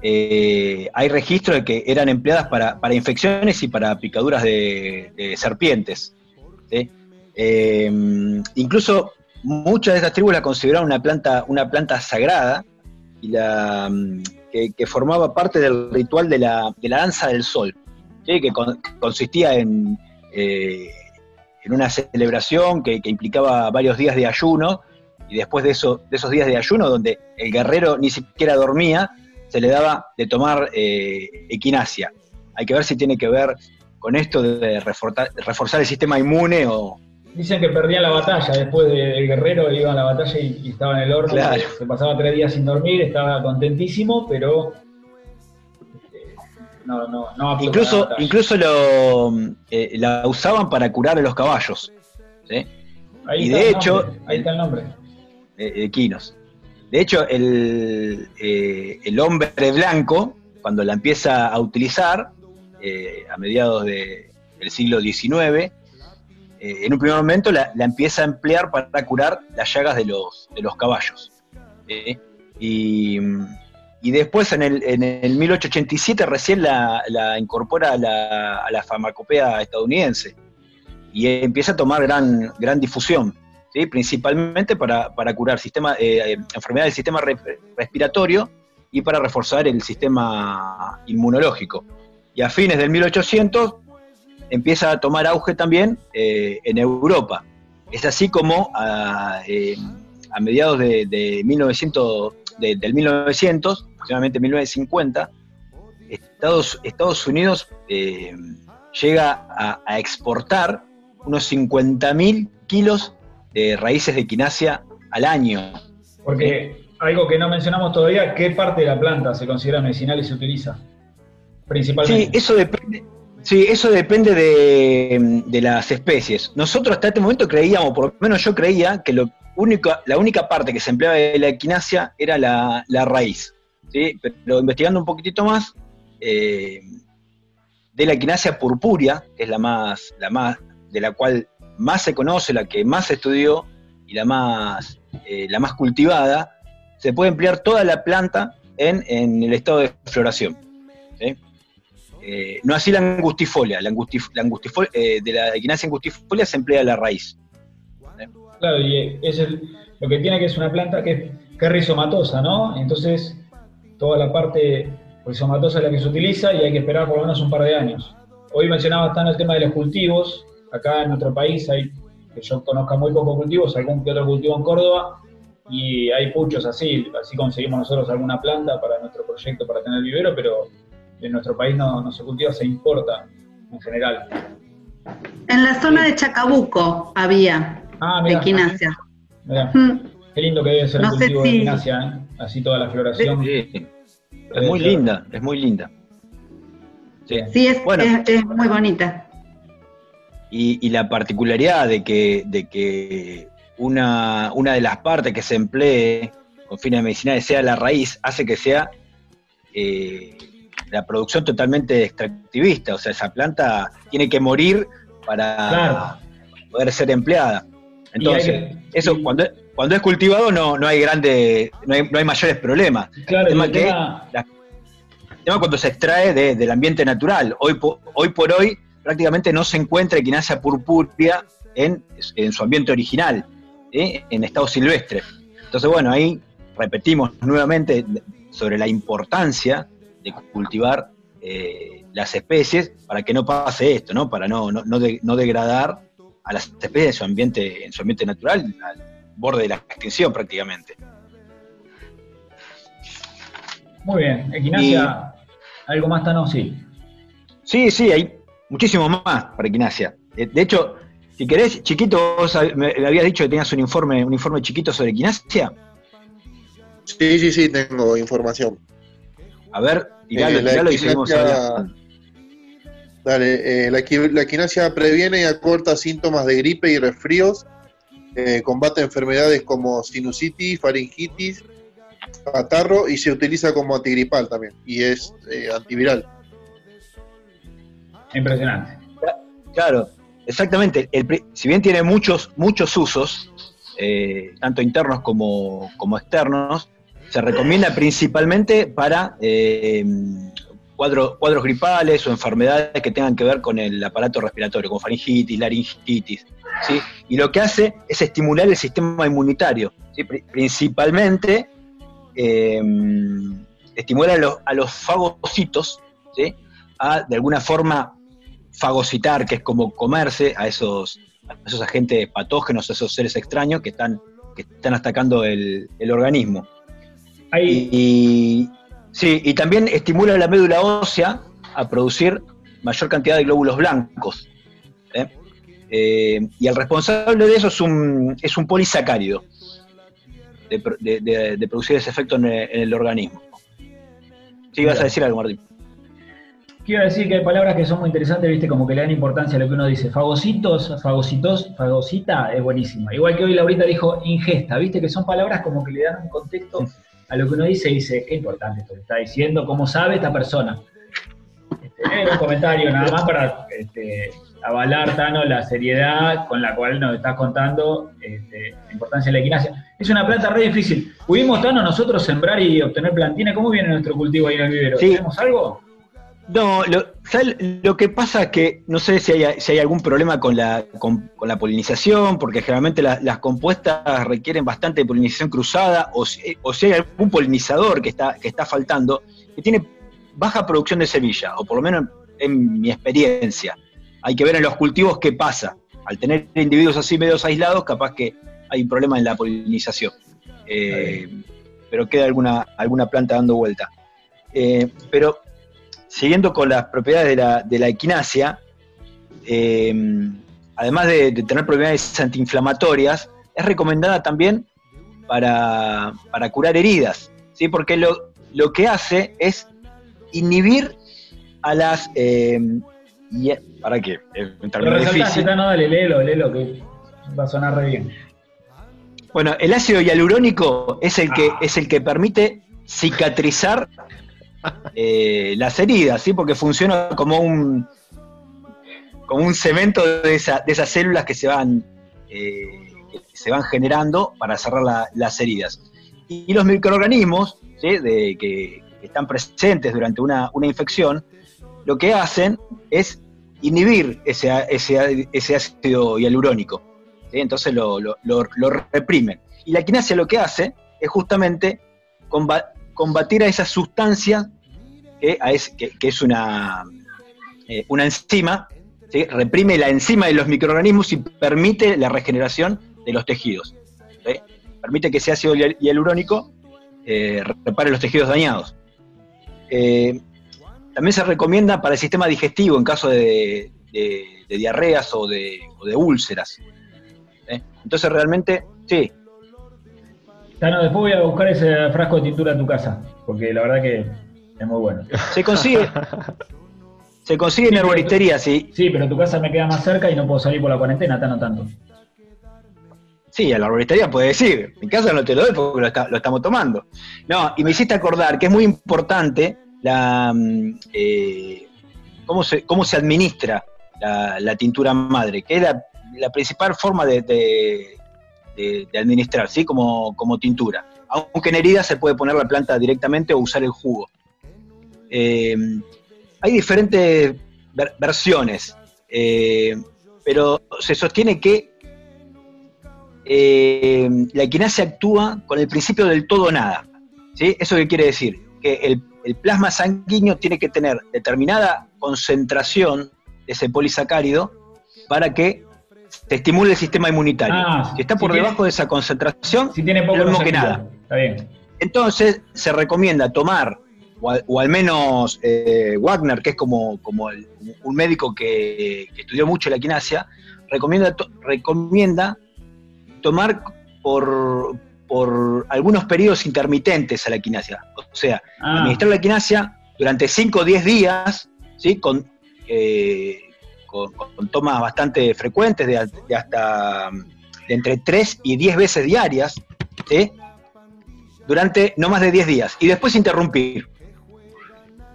eh, hay registros de que eran empleadas para, para infecciones y para picaduras de, de serpientes. ¿sí? Eh, incluso muchas de estas tribus la consideraban una planta, una planta sagrada, y la, mm, que, formaba parte del ritual de la, de la danza del sol, que consistía en, eh, en una celebración que, implicaba varios días de ayuno, y después de, eso, de esos días de ayuno, donde el guerrero ni siquiera dormía, se le daba de tomar eh, equinacia. Hay que ver si tiene que ver con esto de reforzar, reforzar el sistema inmune o, Dicen que perdía la batalla después del guerrero, iba a la batalla y, estaba en el horno. Se pasaba tres días sin dormir, estaba contentísimo, pero eh, no, no, no Incluso, incluso lo, eh, la usaban para curar a los caballos. y de hecho. Ahí está el nombre. Eh, Quinos. De hecho, el, el, hombre blanco, cuando la empieza a utilizar, a mediados del siglo XIX, eh, en un primer momento la, empieza a emplear para curar las llagas de los, de los caballos. ¿eh? Y, después en el, en el 1887 recién la, incorpora a la, a la, farmacopea estadounidense y empieza a tomar gran, gran difusión, principalmente para, curar sistema, eh, enfermedades del sistema respiratorio y para reforzar el sistema inmunológico. Y a fines del 1800 empieza a tomar auge también eh, en Europa. Es así como a, eh, mediados de, 1900, del 1900, aproximadamente 1950, Estados, Estados Unidos eh, llega a, exportar unos 50.000 kilos de raíces de quinasia al año. Porque algo que no mencionamos todavía, ¿qué parte de la planta se considera medicinal y se utiliza? Principalmente. Sí, eso depende, Sí, eso depende de, las especies. Nosotros hasta este momento creíamos, por lo menos yo creía, que lo único, la única parte que se empleaba de la equinacia era la, raíz. ¿sí? Pero investigando un poquitito más, eh, de la equinacia purpúrea, que es la más, la más, de la cual más se conoce, la que más se estudió y la más, eh, la más cultivada, se puede emplear toda la planta en, en el estado de floración. Eh, no así la angustifolia, la, angustifolia, eh, de la equinacia angustifolia se emplea la raíz. Claro, y es lo que tiene que es una planta que, es rizomatosa, ¿no? Entonces, toda la parte rizomatosa es la que se utiliza y hay que esperar por lo menos un par de años. Hoy mencionaba tan el tema de los cultivos. Acá en nuestro país hay, que yo conozca muy pocos cultivos, algún que otro cultivo en Córdoba, y hay puchos así, así conseguimos nosotros alguna planta para nuestro proyecto para tener vivero, pero en nuestro país no, se cultiva, se importa en general. En la zona de Chacabuco había ah, equinacia. Qué lindo que debe ser el cultivo de equinacia, ¿eh? así toda la floración. Es muy linda, es muy linda. Sí, es, es, muy bonita. Y, la particularidad de que, de que una, una de las partes que se emplee con fines medicinales sea la raíz, hace que sea eh, la producción totalmente extractivista, o sea, esa planta tiene que morir para poder ser empleada. Entonces, eso cuando, cuando es cultivado no, no hay grande, no hay, no hay mayores problemas. Claro, el tema que tema cuando se extrae del ambiente natural. Hoy, hoy por hoy prácticamente no se encuentra equinacia purpúrea en, en su ambiente original, ¿eh? en estado silvestre. Entonces, bueno, ahí repetimos nuevamente sobre la importancia de cultivar eh, las especies para que no pase esto, ¿no? Para no, no, no, degradar a las especies en su ambiente, en su ambiente natural, al borde de la extinción prácticamente. Muy bien, equinacia, ¿algo más, Tano? Sí. Sí, sí, hay muchísimo más para equinacia. Eh, de hecho, si querés, chiquito, vos me habías dicho que tenías un informe, un informe chiquito sobre equinacia. Sí, sí, sí, tengo información. A ver, tiralo, eh, tiralo y seguimos Dale, eh, la, equinacia previene y acorta síntomas de gripe y resfríos, eh, combate enfermedades como sinusitis, faringitis, catarro y se utiliza como antigripal también y es antiviral. Impresionante. Claro, exactamente. si bien tiene muchos, muchos usos, tanto internos como, como externos, se recomienda principalmente para eh, cuadros, gripales o enfermedades que tengan que ver con el aparato respiratorio, como faringitis, laringitis. ¿sí? Y lo que hace es estimular el sistema inmunitario, principalmente eh, estimula a los, a los fagocitos ¿sí? a de alguna forma fagocitar, que es como comerse a esos, a esos agentes patógenos, a esos seres extraños que están, que están atacando el organismo. Ahí, Y, sí, y también estimula la médula ósea a producir mayor cantidad de glóbulos blancos. ¿eh? Eh, y el responsable de eso es un, es un polisacárido, de, pro- de- de- de producir ese efecto en el, en el organismo. Sí, vas a decir algo, Martín. quiero decir que hay palabras que son muy interesantes, viste, como que le dan importancia a lo que uno dice. Fagocitos, fagocitos, fagocita es buenísima. Igual que hoy Laurita dijo ingesta, viste, que son palabras como que le dan un contexto a lo que uno dice dice, qué importante esto que está diciendo, cómo sabe esta persona. Este, un comentario nada más para este, avalar, Tano, la seriedad con la cual nos estás contando este, la importancia de la equinacia. Es una planta re difícil. ¿Pudimos, Tano, nosotros sembrar y obtener plantina? ¿Cómo viene nuestro cultivo ahí en el vivero? Sí. ¿Tenemos algo? No, lo, lo que pasa es que no sé si hay, si hay algún problema con la, con, con la polinización, porque generalmente la- las compuestas requieren bastante polinización cruzada, o si, o si hay algún polinizador que está, que está faltando, que tiene baja producción de semilla, o por lo menos en mi experiencia. Hay que ver en los cultivos qué pasa. Al tener individuos así medios aislados, capaz que hay un problema en la polinización. Eh, pero queda alguna, alguna planta dando vuelta. Eh, pero siguiendo con las propiedades de la, de la equinacia, eh, además de, de tener propiedades antiinflamatorias, es recomendada también para, para curar heridas, ¿sí? porque lo, lo que hace es inhibir a las... eh, y- ¿Para qué? Lo difícil. Tano, dale, léelo, léelo, que va a sonar re bien. Bueno, el ácido hialurónico es el que, es el que permite cicatrizar eh, las heridas, ¿sí? Porque funciona como un como un cemento de, esa- de esas células que se van eh, se van generando para cerrar la- las heridas. Y, los microorganismos ¿sí? de, que, están presentes durante una, una infección, lo que hacen es inhibir ese, ese, ácido hialurónico. Entonces lo, lo- reprimen. Y la quinasia lo que hace es justamente combatir a esa sustancia que, es, una, eh, una enzima, ¿sí? reprime la enzima de los microorganismos y permite la regeneración de los tejidos. Permite que ese ácido hial- hialurónico eh, repare los tejidos dañados. Eh, también se recomienda para el sistema digestivo en caso de, diarreas o de, úlceras. Entonces realmente, sí, Tano, después voy a buscar ese frasco de tintura a tu casa, porque la verdad que es muy bueno. se consigue, se consigue en herboristería, sí, Sí, pero tu casa me queda más cerca y no puedo salir por la cuarentena, Tano, tanto. Sí, a la arboristería puede decir. En casa no te lo doy porque lo, está- lo estamos tomando. No, y me hiciste acordar que es muy importante la mm, eh, cómo, se, cómo se administra la, la tintura madre, que es la, la principal forma de, de- de- administrar, ¿sí? Como, como tintura. Aunque en herida se puede poner la planta directamente o usar el jugo. Eh, hay diferentes ver- versiones, eh, pero se sostiene que eh, la equinacia actúa con el principio del todo nada. ¿sí? ¿Eso qué quiere decir? Que el, el plasma sanguíneo tiene que tener determinada concentración de ese polisacárido para que se estimule el sistema inmunitario. Ah, si está si por tiene- debajo de esa concentración, Si tiene poco lo mismo que nada. Está bien. Entonces se recomienda tomar, o al, o al menos eh, Wagner, que es como, como el- un médico que, que estudió mucho la quinasia, recomienda, to- recomienda tomar por, por algunos periodos intermitentes a la quinasia. O sea, Ah, administrar la quinasia durante 5 o 10 días, ¿sí? con, eh, con, tomas bastante frecuentes, de, de hasta de entre 3 y 10 veces diarias, durante no más de 10 días, y después interrumpir.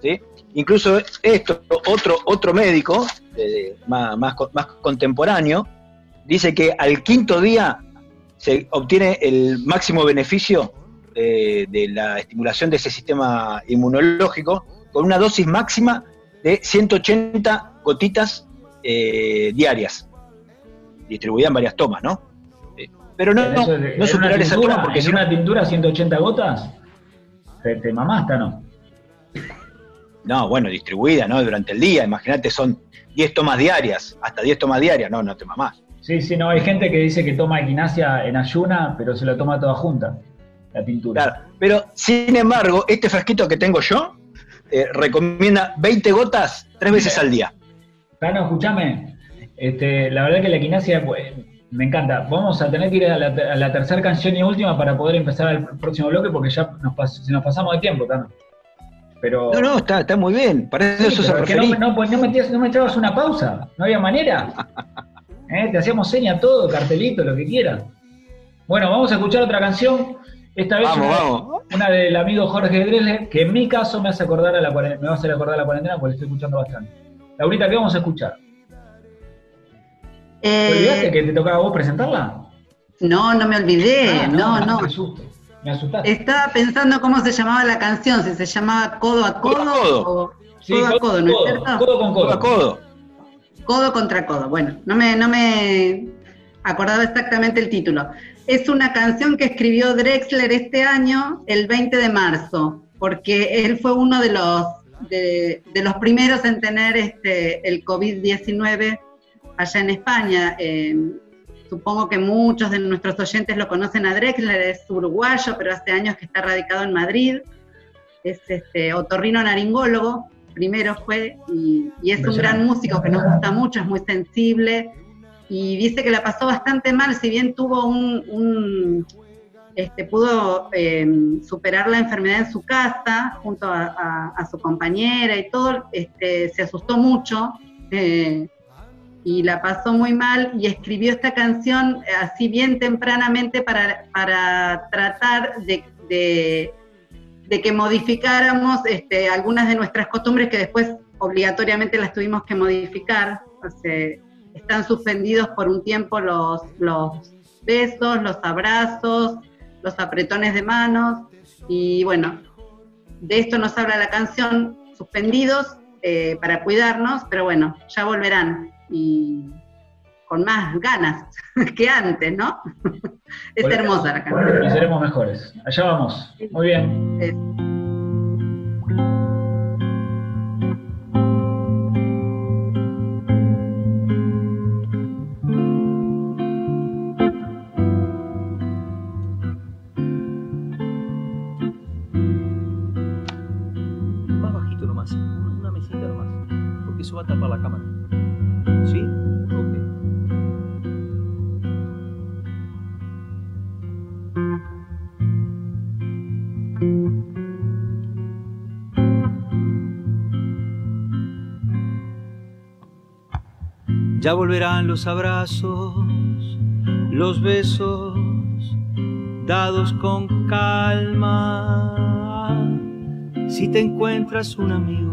¿sí? Incluso esto, otro, otro médico, eh, más, más, co- más contemporáneo, dice que al quinto día se obtiene el máximo beneficio de, de la estimulación de ese sistema inmunológico con una dosis máxima de 180 gotitas eh, diarias, distribuidas en varias tomas, ¿no? Eh, Pero no, no, Eso es de- no ¿en superar esa toma porque ¿En si una tintura 180 gotas? te, te mamaste, ¿no? No, bueno, distribuida, ¿no? Durante el día, imagínate, son 10 tomas diarias, hasta 10 tomas diarias, no, no te mamás. Sí, sí, no, hay gente que dice que toma equinacia en ayuna, pero se la toma toda junta, la pintura. Claro, pero sin embargo, este frasquito que tengo yo eh, recomienda 20 gotas tres veces al día. Tano, escúchame, este, la verdad que la equinacia pues, me encanta. Vamos a tener que ir a la, a la tercera canción y última para poder empezar el próximo bloque porque ya nos, pas- se nos pasamos de tiempo, Tano. Pero, No, no, está, está muy bien, para eso Sí, eso se no, no, pues no, metías- no me echabas una pausa, no había manera. ¿Eh? Te hacíamos seña todo, cartelito, lo que quieras. Bueno, vamos a escuchar otra canción. Esta vez Vamos, una, vamos. una del amigo Jorge Dresler, que en mi caso me hace acordar a la me va a hacer acordar a la cuarentena porque la estoy escuchando bastante. Laurita, ¿qué vamos a escuchar? ¿Te olvidaste Eh, que te tocaba a vos presentarla? no, no me olvidé, Ah, no, no. Qué susto. Me asustaste. Estaba pensando cómo se llamaba la canción, si se llamaba Codo a Codo, Codo a codo. o Sí, Codo a Codo, ¿no es cierto? codo con Codo a codo. codo. Codo contra codo. Bueno, no me, no me acordaba exactamente el título. Es una canción que escribió Drexler este año, el 20 de marzo, porque él fue uno de los, de, de los primeros en tener este, el COVID-19 allá en España. Eh, supongo que muchos de nuestros oyentes lo conocen a Drexler, es uruguayo, pero hace años que está radicado en Madrid. Es este, otorrino naringólogo, primero fue, y, y es un gran músico que nos gusta mucho, es muy sensible, y dice que la pasó bastante mal, si bien tuvo un, un- este, pudo eh, superar la enfermedad en su casa, junto a, su compañera y todo, este, se asustó mucho, eh, y la pasó muy mal, y escribió esta canción eh, así bien tempranamente para, para tratar de- de que modificáramos este, algunas de nuestras costumbres que después obligatoriamente las tuvimos que modificar. O están suspendidos por un tiempo los, los besos, los abrazos, los apretones de manos. Y bueno, de esto nos habla la canción, suspendidos eh, para cuidarnos, pero bueno, ya volverán y con más ganas que antes, ¿no? es hermosa la canción. Y seremos mejores. Allá vamos. Muy bien. Es- va la cámara. ¿Sí? Ya volverán los abrazos, los besos dados con calma. Si te encuentras un amigo,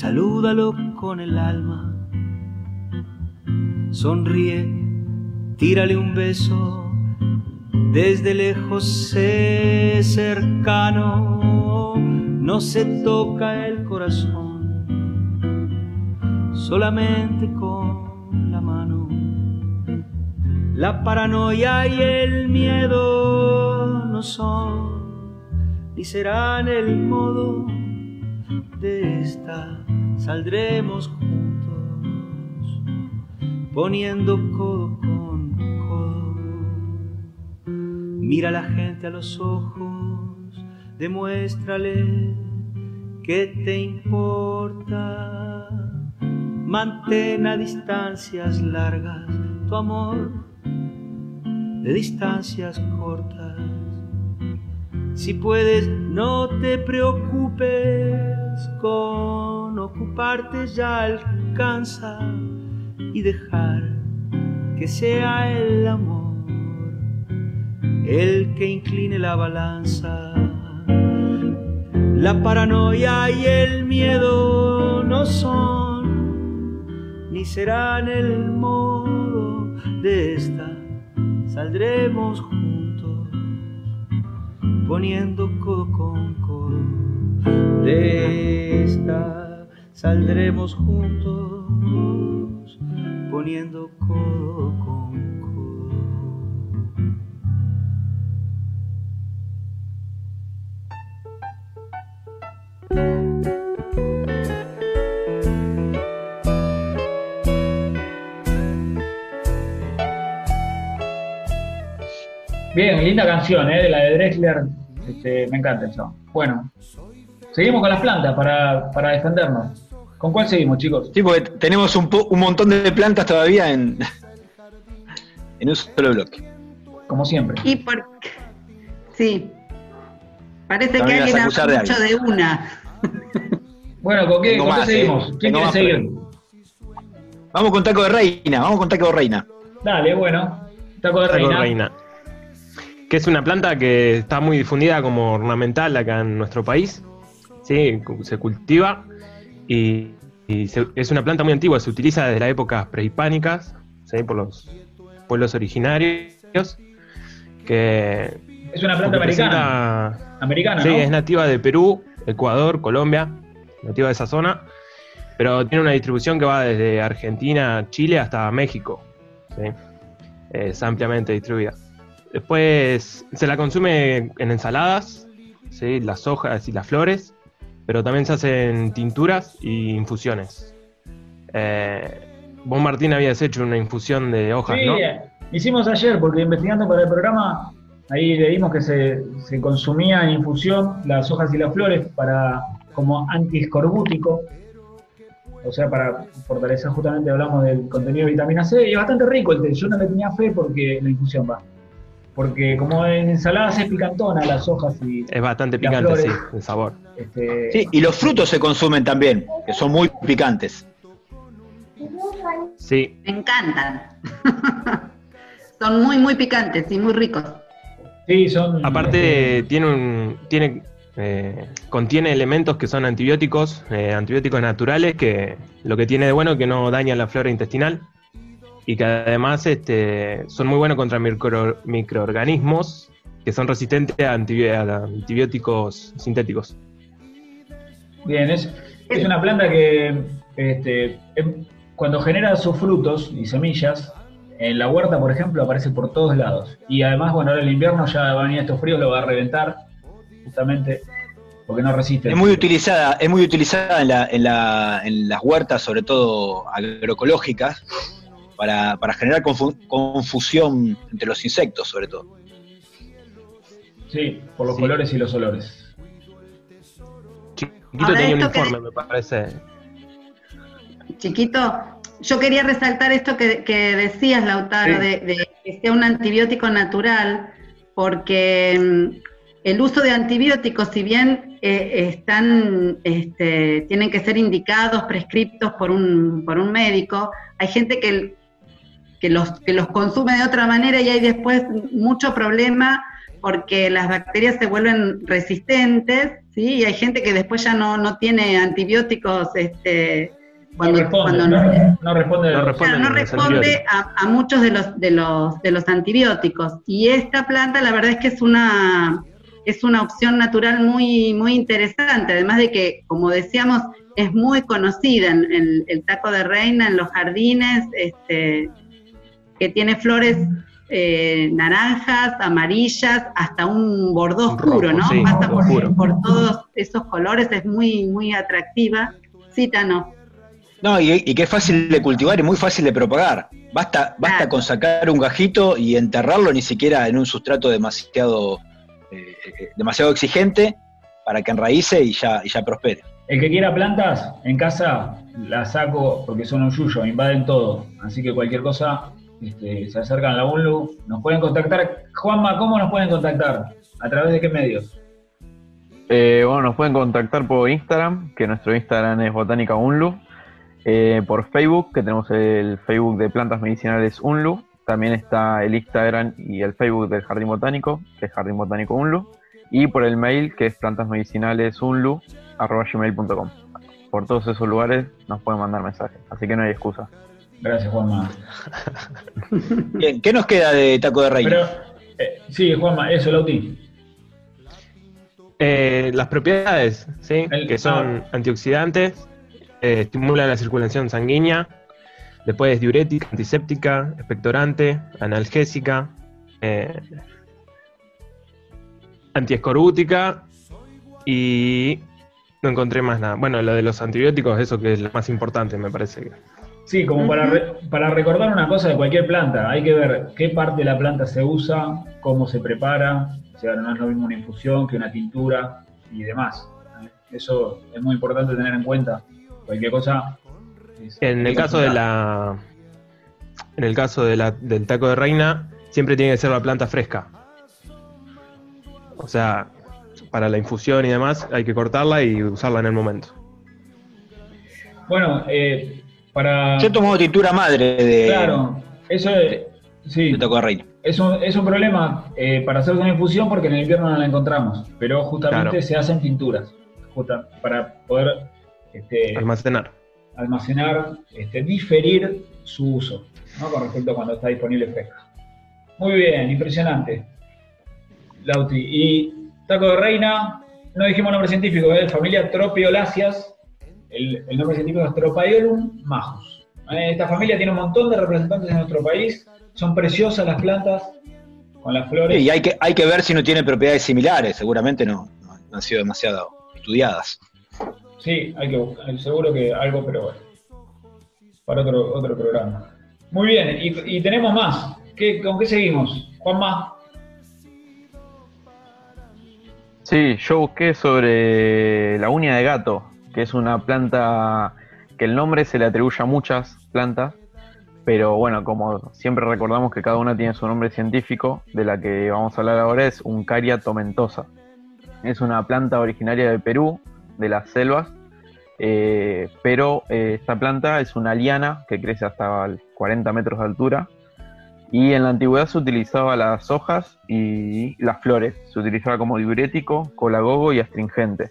salúdalo con el alma. Sonríe, tírale un beso, desde lejos cercano, no se toca el corazón, solamente con la mano. La paranoia y el miedo no son ni serán el modo de esta. Saldremos juntos, poniendo codo con codo. Mira a la gente a los ojos, demuéstrale que te importa. Mantén a distancias largas tu amor de distancias cortas. Si puedes, no te preocupes, con ocuparte ya alcanza y dejar que sea el amor el que incline la balanza. La paranoia y el miedo no son ni serán el modo de esta. Saldremos juntos poniendo codo con codo de esta saldremos juntos poniendo codo con codo. Bien, linda canción, ¿eh? de la de Drexler. Este, me encanta eso. Bueno, seguimos con las plantas para, para defendernos. ¿Con cuál seguimos, chicos? Sí, porque tenemos un, po- un montón de plantas todavía en, en un solo bloque. Como siempre. Y por... Sí. Parece No que alguien habla de mucho de una. Bueno, ¿con qué, con qué ¿eh? seguimos? ¿Quién quiere más seguir? Vamos con taco de reina, vamos con taco de reina. Dale, bueno. Taco de Taco reina. reina. Que es una planta que está muy difundida como ornamental acá en nuestro país. Sí, se cultiva y, y se- es una planta muy antigua, se utiliza desde las épocas prehispánicas, ¿sí? por los pueblos originarios. Que Es una planta americana. presenta- Americana, Sí, ¿no? es nativa de Perú, Ecuador, Colombia, nativa de esa zona, pero tiene una distribución que va desde Argentina, Chile hasta México. ¿sí? Es ampliamente distribuida. Después se la consume en ensaladas, ¿sí? las hojas y las flores, pero también se hacen tinturas y infusiones. Eh, vos, Martín, habías hecho una infusión de hojas, Sí, ¿no? eh, hicimos ayer, porque investigando para el programa, ahí leímos que se, se consumía en infusión las hojas y las flores para como antiescorbútico, o sea, para fortalecer justamente, hablamos del contenido de vitamina C, y es bastante rico el té, yo no le tenía fe porque la infusión va. Porque como en ensaladas es picantona las hojas y Es bastante Las picante, sí, flores. el sabor. este, Sí, y los frutos se consumen también, que son muy picantes. Sí, Me encantan. Son muy, muy picantes y muy ricos. sí, son... Aparte tiene un tiene eh, contiene elementos que son antibióticos, eh, antibióticos naturales que lo que tiene de bueno es que no dañan la flora intestinal y que además este, son muy buenos contra micro- microorganismos que son resistentes a, antibi- a antibióticos sintéticos. Bien, es, es una planta que este, em, cuando genera sus frutos y semillas, en la huerta, por ejemplo, aparece por todos lados. Y además, bueno, ahora el invierno ya va a venir estos fríos, lo va a reventar, justamente porque no resiste. Es muy utilizada, es muy utilizada en, la, en, la- en las huertas, sobre todo agroecológicas, para, para generar confu- confusión entre los insectos, sobre todo. Sí, por los Sí. colores y los olores. Chiquito Ahora tenía un que- informe, me parece. Chiquito, yo quería resaltar esto que, que decías, Lautaro, Sí. de, de que sea un antibiótico natural, porque mm, el uso de antibióticos, si bien eh, están, este, tienen que ser indicados, prescriptos por un, por un médico, hay gente que, que, los, que los consume de otra manera y hay después mucho problema porque las bacterias se vuelven resistentes, ¿sí? Y hay gente que después ya no, no tiene antibióticos, este, cuando, no responde, cuando no, no, no responde. No responde. Claro, a muchos de los, de, los, de los antibióticos. Y esta planta, la verdad es que es una, es una opción natural muy, muy interesante. Además de que, como decíamos, es muy conocida en, en el taco de reina, en los jardines, este, que tiene flores eh, naranjas, amarillas, hasta un bordó oscuro, ¿no? sí, Pasa por, oscuro. por todos esos colores, es muy, muy atractiva. Cita, no. No, y, y que es fácil de cultivar y muy fácil de propagar. Basta, basta Claro. con sacar un gajito y enterrarlo ni siquiera en un sustrato demasiado, eh, eh, demasiado exigente para que enraíce y ya, y ya prospere. El que quiera plantas en casa, las saco porque son un yuyo, invaden todo. Así que cualquier cosa, este, se acercan a la UNLU, nos pueden contactar. Juanma, ¿cómo nos pueden contactar? ¿A través de qué medios? Eh, bueno, nos pueden contactar por Instagram, que nuestro Instagram es Botánica Unlu. Eh, por Facebook, que tenemos el Facebook de Plantas Medicinales Unlu. También está el Instagram y el Facebook del Jardín Botánico, que es Jardín Botánico Unlu. Y por el mail, que es plantasmedicinaletsunlu.com. Por todos esos lugares nos pueden mandar mensajes, así que no hay excusa. Gracias, Juanma. Bien, ¿qué nos queda de taco de reina? Pero, eh, sí, Juanma, eso, Lauti. Eh, las propiedades, ¿sí? El- que son antioxidantes, eh, estimulan la circulación sanguínea, después es diurética, antiséptica, expectorante, analgésica, eh, antiescorbútica y no encontré más nada. Bueno, lo de los antibióticos, eso que es lo más importante, me parece. Sí, como para, re- para recordar una cosa de cualquier planta, hay que ver qué parte de la planta se usa, cómo se prepara, o sea, no es lo mismo una infusión que una tintura y demás. ¿eh? Eso es muy importante tener en cuenta. Cualquier cosa. es- En el caso de la. En el caso de la, del taco de reina, siempre tiene que ser la planta fresca. O sea, para la infusión y demás, hay que cortarla y usarla en el momento. Bueno, eh, para. Yo he tomado tintura madre de, Claro, eso es. Sí, de taco de reina. es un, es un problema eh, para hacer una infusión porque en el invierno no la encontramos, pero justamente Claro. se hacen tinturas justa- para poder este, Almacenar. almacenar, este, diferir su uso, ¿no? con respecto a cuando está disponible fresca. Muy bien, impresionante. Lauti. Y taco de reina, no dijimos nombre científico, es familia Tropioláceas. El, el nombre científico es Tropaiolum majus. Eh, Esta familia tiene un montón de representantes en nuestro país. Son preciosas las plantas con las flores. Y hay que, hay que ver si no tienen propiedades similares, seguramente no, no, no han sido demasiado estudiadas. Sí, hay que buscar, seguro que algo, pero bueno. Para otro, otro programa. Muy bien, y, y tenemos más. ¿Qué, ¿Con qué seguimos? Juanma. Sí, yo busqué sobre la uña de gato, que es una planta que el nombre se le atribuye a muchas plantas, pero bueno, como siempre recordamos que cada una tiene su nombre científico, de la que vamos a hablar ahora es Uncaria tomentosa. Es una planta originaria de Perú, de las selvas, eh, pero eh, esta planta es una liana que crece hasta 40 metros de altura y en la antigüedad se utilizaba las hojas y las flores. Se utilizaba como diurético, colagogo y astringente.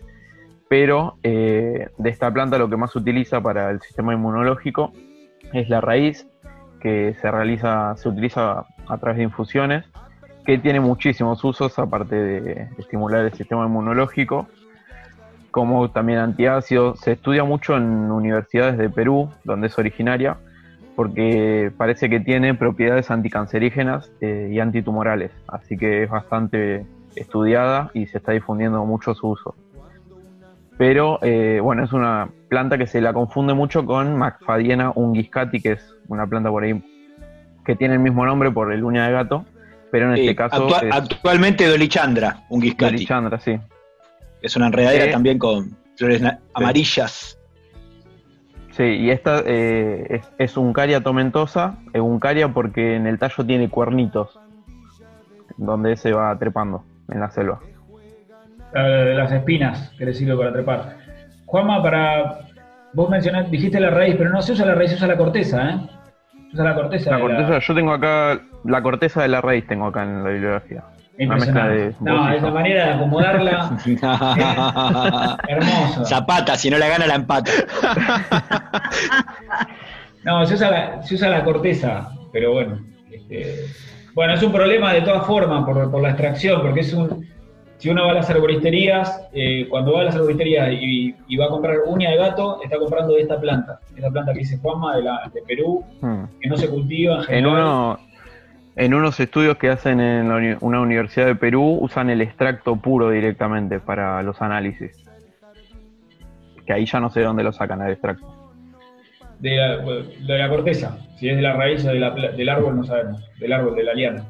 Pero eh, de esta planta lo que más se utiliza para el sistema inmunológico es la raíz, que se realiza, se utiliza a través de infusiones, que tiene muchísimos usos aparte de estimular el sistema inmunológico, como también antiácido. Se estudia mucho en universidades de Perú, donde es originaria, porque parece que tiene propiedades anticancerígenas eh, y antitumorales, así que es bastante estudiada y se está difundiendo mucho su uso. Pero eh, bueno, es una planta que se la confunde mucho con Macfadiena unguiscati, que es una planta por ahí que tiene el mismo nombre por el uña de gato, pero en este caso actua- es Actualmente Dolichandra, un guiscati. Dolichandra, sí. Es una enredadera también con flores amarillas. Sí, y esta eh, es, es uncaria tomentosa, es uncaria porque en el tallo tiene cuernitos, donde se va trepando en la selva. De las espinas que le sirve para trepar. Juanma, para. Vos mencionaste, dijiste la raíz, pero no se usa la raíz, se usa la corteza, ¿eh? Se usa la corteza. La de corteza, yo tengo acá, la corteza de la raíz tengo acá en la bibliografía. Una mezcla de Impresionante. No, esa manera de acomodarla. Hermoso. Zapata, si no la gana la empata. No, se usa la, se usa la corteza, pero bueno. este, bueno, es un problema de todas formas por, por la extracción, porque es un. Si uno va a las arboristerías, eh, cuando va a las arboristerías y, y va a comprar uña de gato, está comprando de esta planta. Esta planta que dice Juanma de, la, de Perú, Hmm. que no se cultiva en En, general. uno, en unos estudios que hacen en la uni- una universidad de Perú, usan el extracto puro directamente para los análisis. Que ahí ya no sé dónde lo sacan el extracto. De la, de la corteza, si es de la raíz o de la del árbol, no sabemos. Del árbol, de la liana.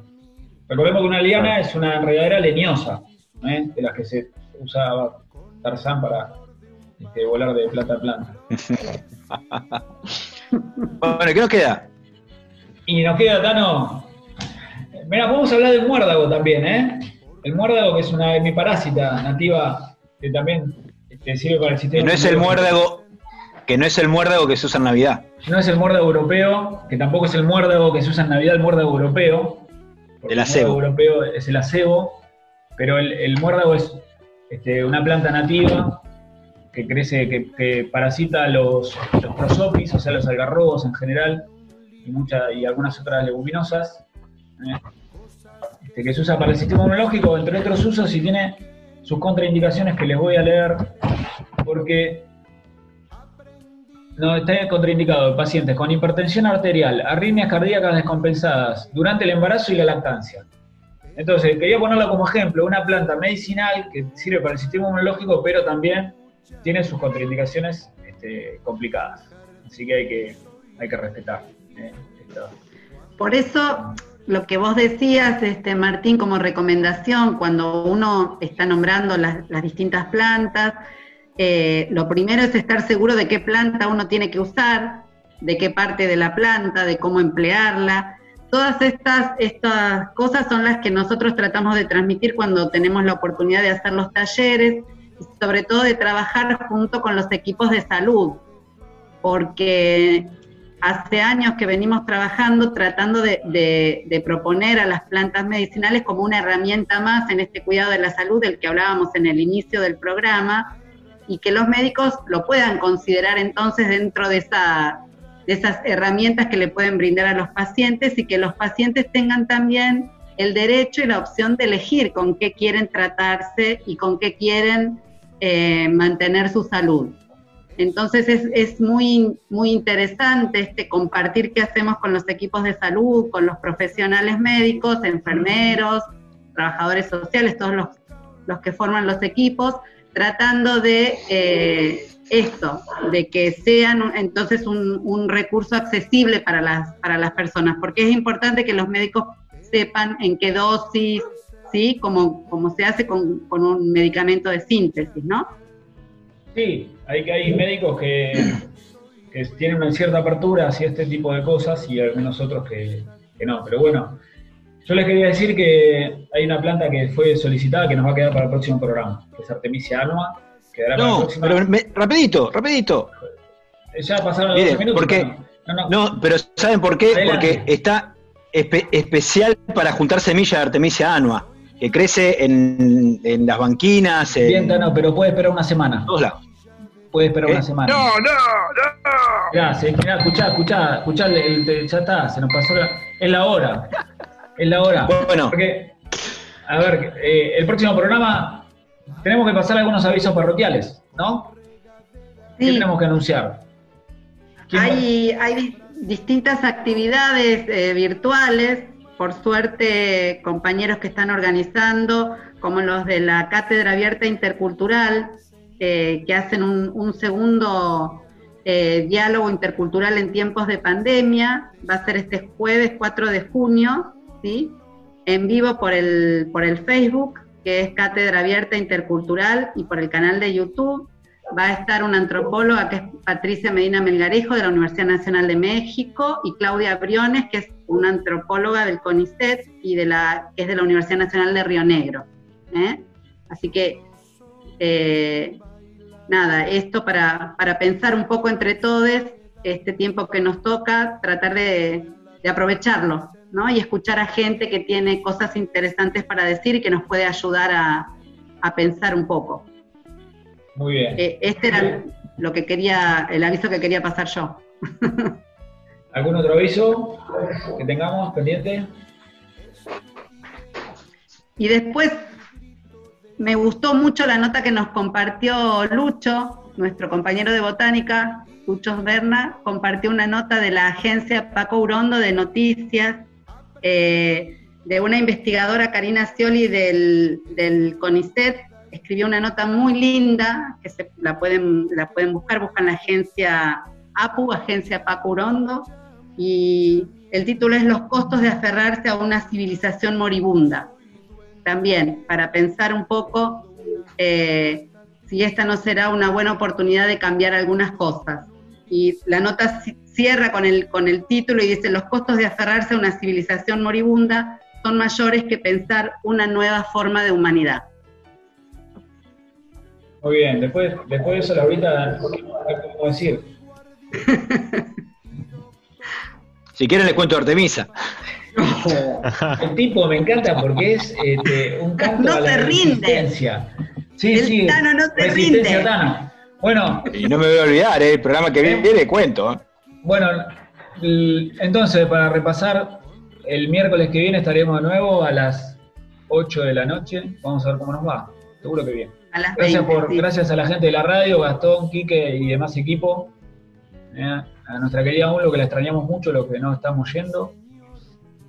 Recordemos que una liana es una enredadera leñosa, ¿eh? de las que se usaba Tarzán para este, volar de planta a planta. Bueno, ¿qué nos queda? Y nos queda, Tano. Mira, vamos a hablar del muérdago también, ¿eh? El muérdago, que es una hemiparásita nativa que también este, sirve para el Que sistema. no es el muérdago, que no es el muérdago que se usa en Navidad. No es el muérdago europeo, que tampoco es el muérdago que se usa en Navidad, el muérdago europeo. El El acebo. muérdago europeo es el acebo, pero el, el muérdago es este, una planta nativa que crece, que, parasita los, los prosopis, o sea, los algarrobos en general, y, muchas y algunas otras leguminosas, ¿eh? Este, que se usa para el sistema inmunológico, entre otros usos, y tiene sus contraindicaciones que les voy a leer, porque no, está contraindicado en pacientes con hipertensión arterial, arritmias cardíacas descompensadas durante el embarazo y la lactancia. Entonces, quería ponerlo como ejemplo, una planta medicinal que sirve para el sistema inmunológico, pero también tiene sus contraindicaciones este, complicadas. Así que hay que hay que respetar. ¿eh? Por eso, lo que vos decías, este, Martín, como recomendación, cuando uno está nombrando las, las distintas plantas, eh, lo primero es estar seguro de qué planta uno tiene que usar, de qué parte de la planta, de cómo emplearla. Todas estas, estas cosas son las que nosotros tratamos de transmitir cuando tenemos la oportunidad de hacer los talleres, y sobre todo de trabajar junto con los equipos de salud, porque hace años que venimos trabajando tratando de, de- de proponer a las plantas medicinales como una herramienta más en este cuidado de la salud del que hablábamos en el inicio del programa y que los médicos lo puedan considerar entonces dentro de, esa, de esas herramientas que le pueden brindar a los pacientes y que los pacientes tengan también el derecho y la opción de elegir con qué quieren tratarse y con qué quieren eh, mantener su salud. Entonces es, es muy, muy interesante este compartir qué hacemos con los equipos de salud, con los profesionales médicos, enfermeros, trabajadores sociales, todos los, los que forman los equipos, tratando de eh, esto, de que sean entonces un, recurso accesible para las, para las personas, porque es importante que los médicos sepan en qué dosis, ¿sí? Como, como se hace con, con un medicamento de síntesis, ¿no? Sí, hay, hay médicos que, que tienen una cierta apertura hacia este tipo de cosas y algunos otros que, que no. Pero bueno, yo les quería decir que hay una planta que fue solicitada que nos va a quedar para el próximo programa, que es Artemisia annua. Quedará para el No, próximo. pero me- rapidito, rapidito. Ya pasaron los Miren, 12 minutos. porque- No, no. No, pero ¿saben por qué? Adelante. Porque está espe- especial para juntar semillas de Artemisia annua, que crece en, en las banquinas, en Bien, Tano, pero puede esperar una semana. todos lados. Puede esperar una semana. No, no, no. Mirá, se- mirá, escuchá, escuchá, escuchá, el- el- ya está, se nos pasó la, es la hora. Es la hora. Bueno. Porque, a ver, eh, el próximo programa tenemos que pasar algunos avisos parroquiales, ¿no? ¿Qué tenemos que anunciar? ¿Quién va- Hay, hay di- distintas actividades eh, virtuales, por suerte compañeros que están organizando, como los de la Cátedra Abierta Intercultural, eh, que hacen un, un segundo eh, diálogo intercultural en tiempos de pandemia. Va a ser este jueves 4 de junio, ¿sí? en vivo por el, por el Facebook, que es Cátedra Abierta Intercultural, y por el canal de YouTube va a estar una antropóloga que es Patricia Medina Melgarejo de la Universidad Nacional de México y Claudia Briones, que es una antropóloga del CONICET y de la, que es de la Universidad Nacional de Río Negro. ¿eh? Así que, eh, nada, esto para, para pensar un poco entre todos, este tiempo que nos toca, tratar de, de aprovecharlo, ¿no? Y escuchar a gente que tiene cosas interesantes para decir y que nos puede ayudar a, a pensar un poco. Muy bien. Eh, este era lo que quería, el aviso que quería pasar yo. ¿Algún otro aviso que tengamos pendiente? Y después me gustó mucho la nota que nos compartió Lucho, nuestro compañero de botánica, Lucho Berna, compartió una nota de la agencia Paco Urondo de noticias, de una investigadora, Karina Scioli, del, CONICET, escribió una nota muy linda, que se, la, pueden, la pueden buscar, buscan la agencia APU, agencia Paco Urondo, y el título es Los costos de aferrarse a una civilización moribunda también para pensar un poco eh, si esta no será una buena oportunidad de cambiar algunas cosas. Y la nota ci- cierra con el, con el título y dice, los costos de aferrarse a una civilización moribunda son mayores que pensar una nueva forma de humanidad. Muy bien, después, después de eso, Laurita, ¿qué podemos decir? Si quieren les cuento Artemisa. El tipo me encanta porque es este, un canto No a la se rinde. resistencia. Sí, El sí. Tano no se resistencia rinde. Tano. Bueno, Y no me voy a olvidar, ¿eh? el programa que viene cuento. ¿eh? bueno, entonces para repasar, el miércoles que viene estaremos de nuevo a las 8 de la noche. Vamos a ver cómo nos va. Seguro que bien. A las Gracias, 20, por, sí. gracias a la gente de la radio, Gastón, Quique y demás equipo. Eh, a nuestra querida Ulo, que la extrañamos mucho, lo que no estamos yendo.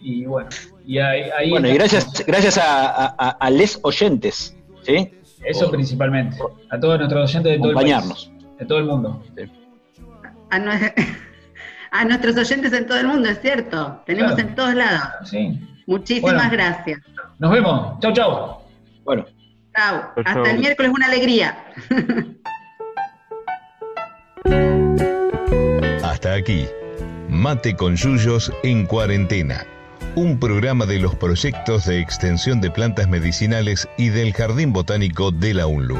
Y bueno, y ahí, ahí Bueno, y gracias, gracias a, a- a- a les oyentes, ¿sí? Eso por- principalmente. A todos nuestros oyentes de todo el país, de todo el mundo. a, nue- a nuestros oyentes en todo el mundo, es cierto. Tenemos Claro. en todos lados. Sí. Muchísimas Bueno. gracias. Nos vemos. Chau, chau. Bueno, Chao. Chau, Hasta chau. el miércoles, una alegría. Hasta aquí, Mate con Yuyos en cuarentena, un programa de los proyectos de extensión de plantas medicinales y del Jardín Botánico de la UNLU.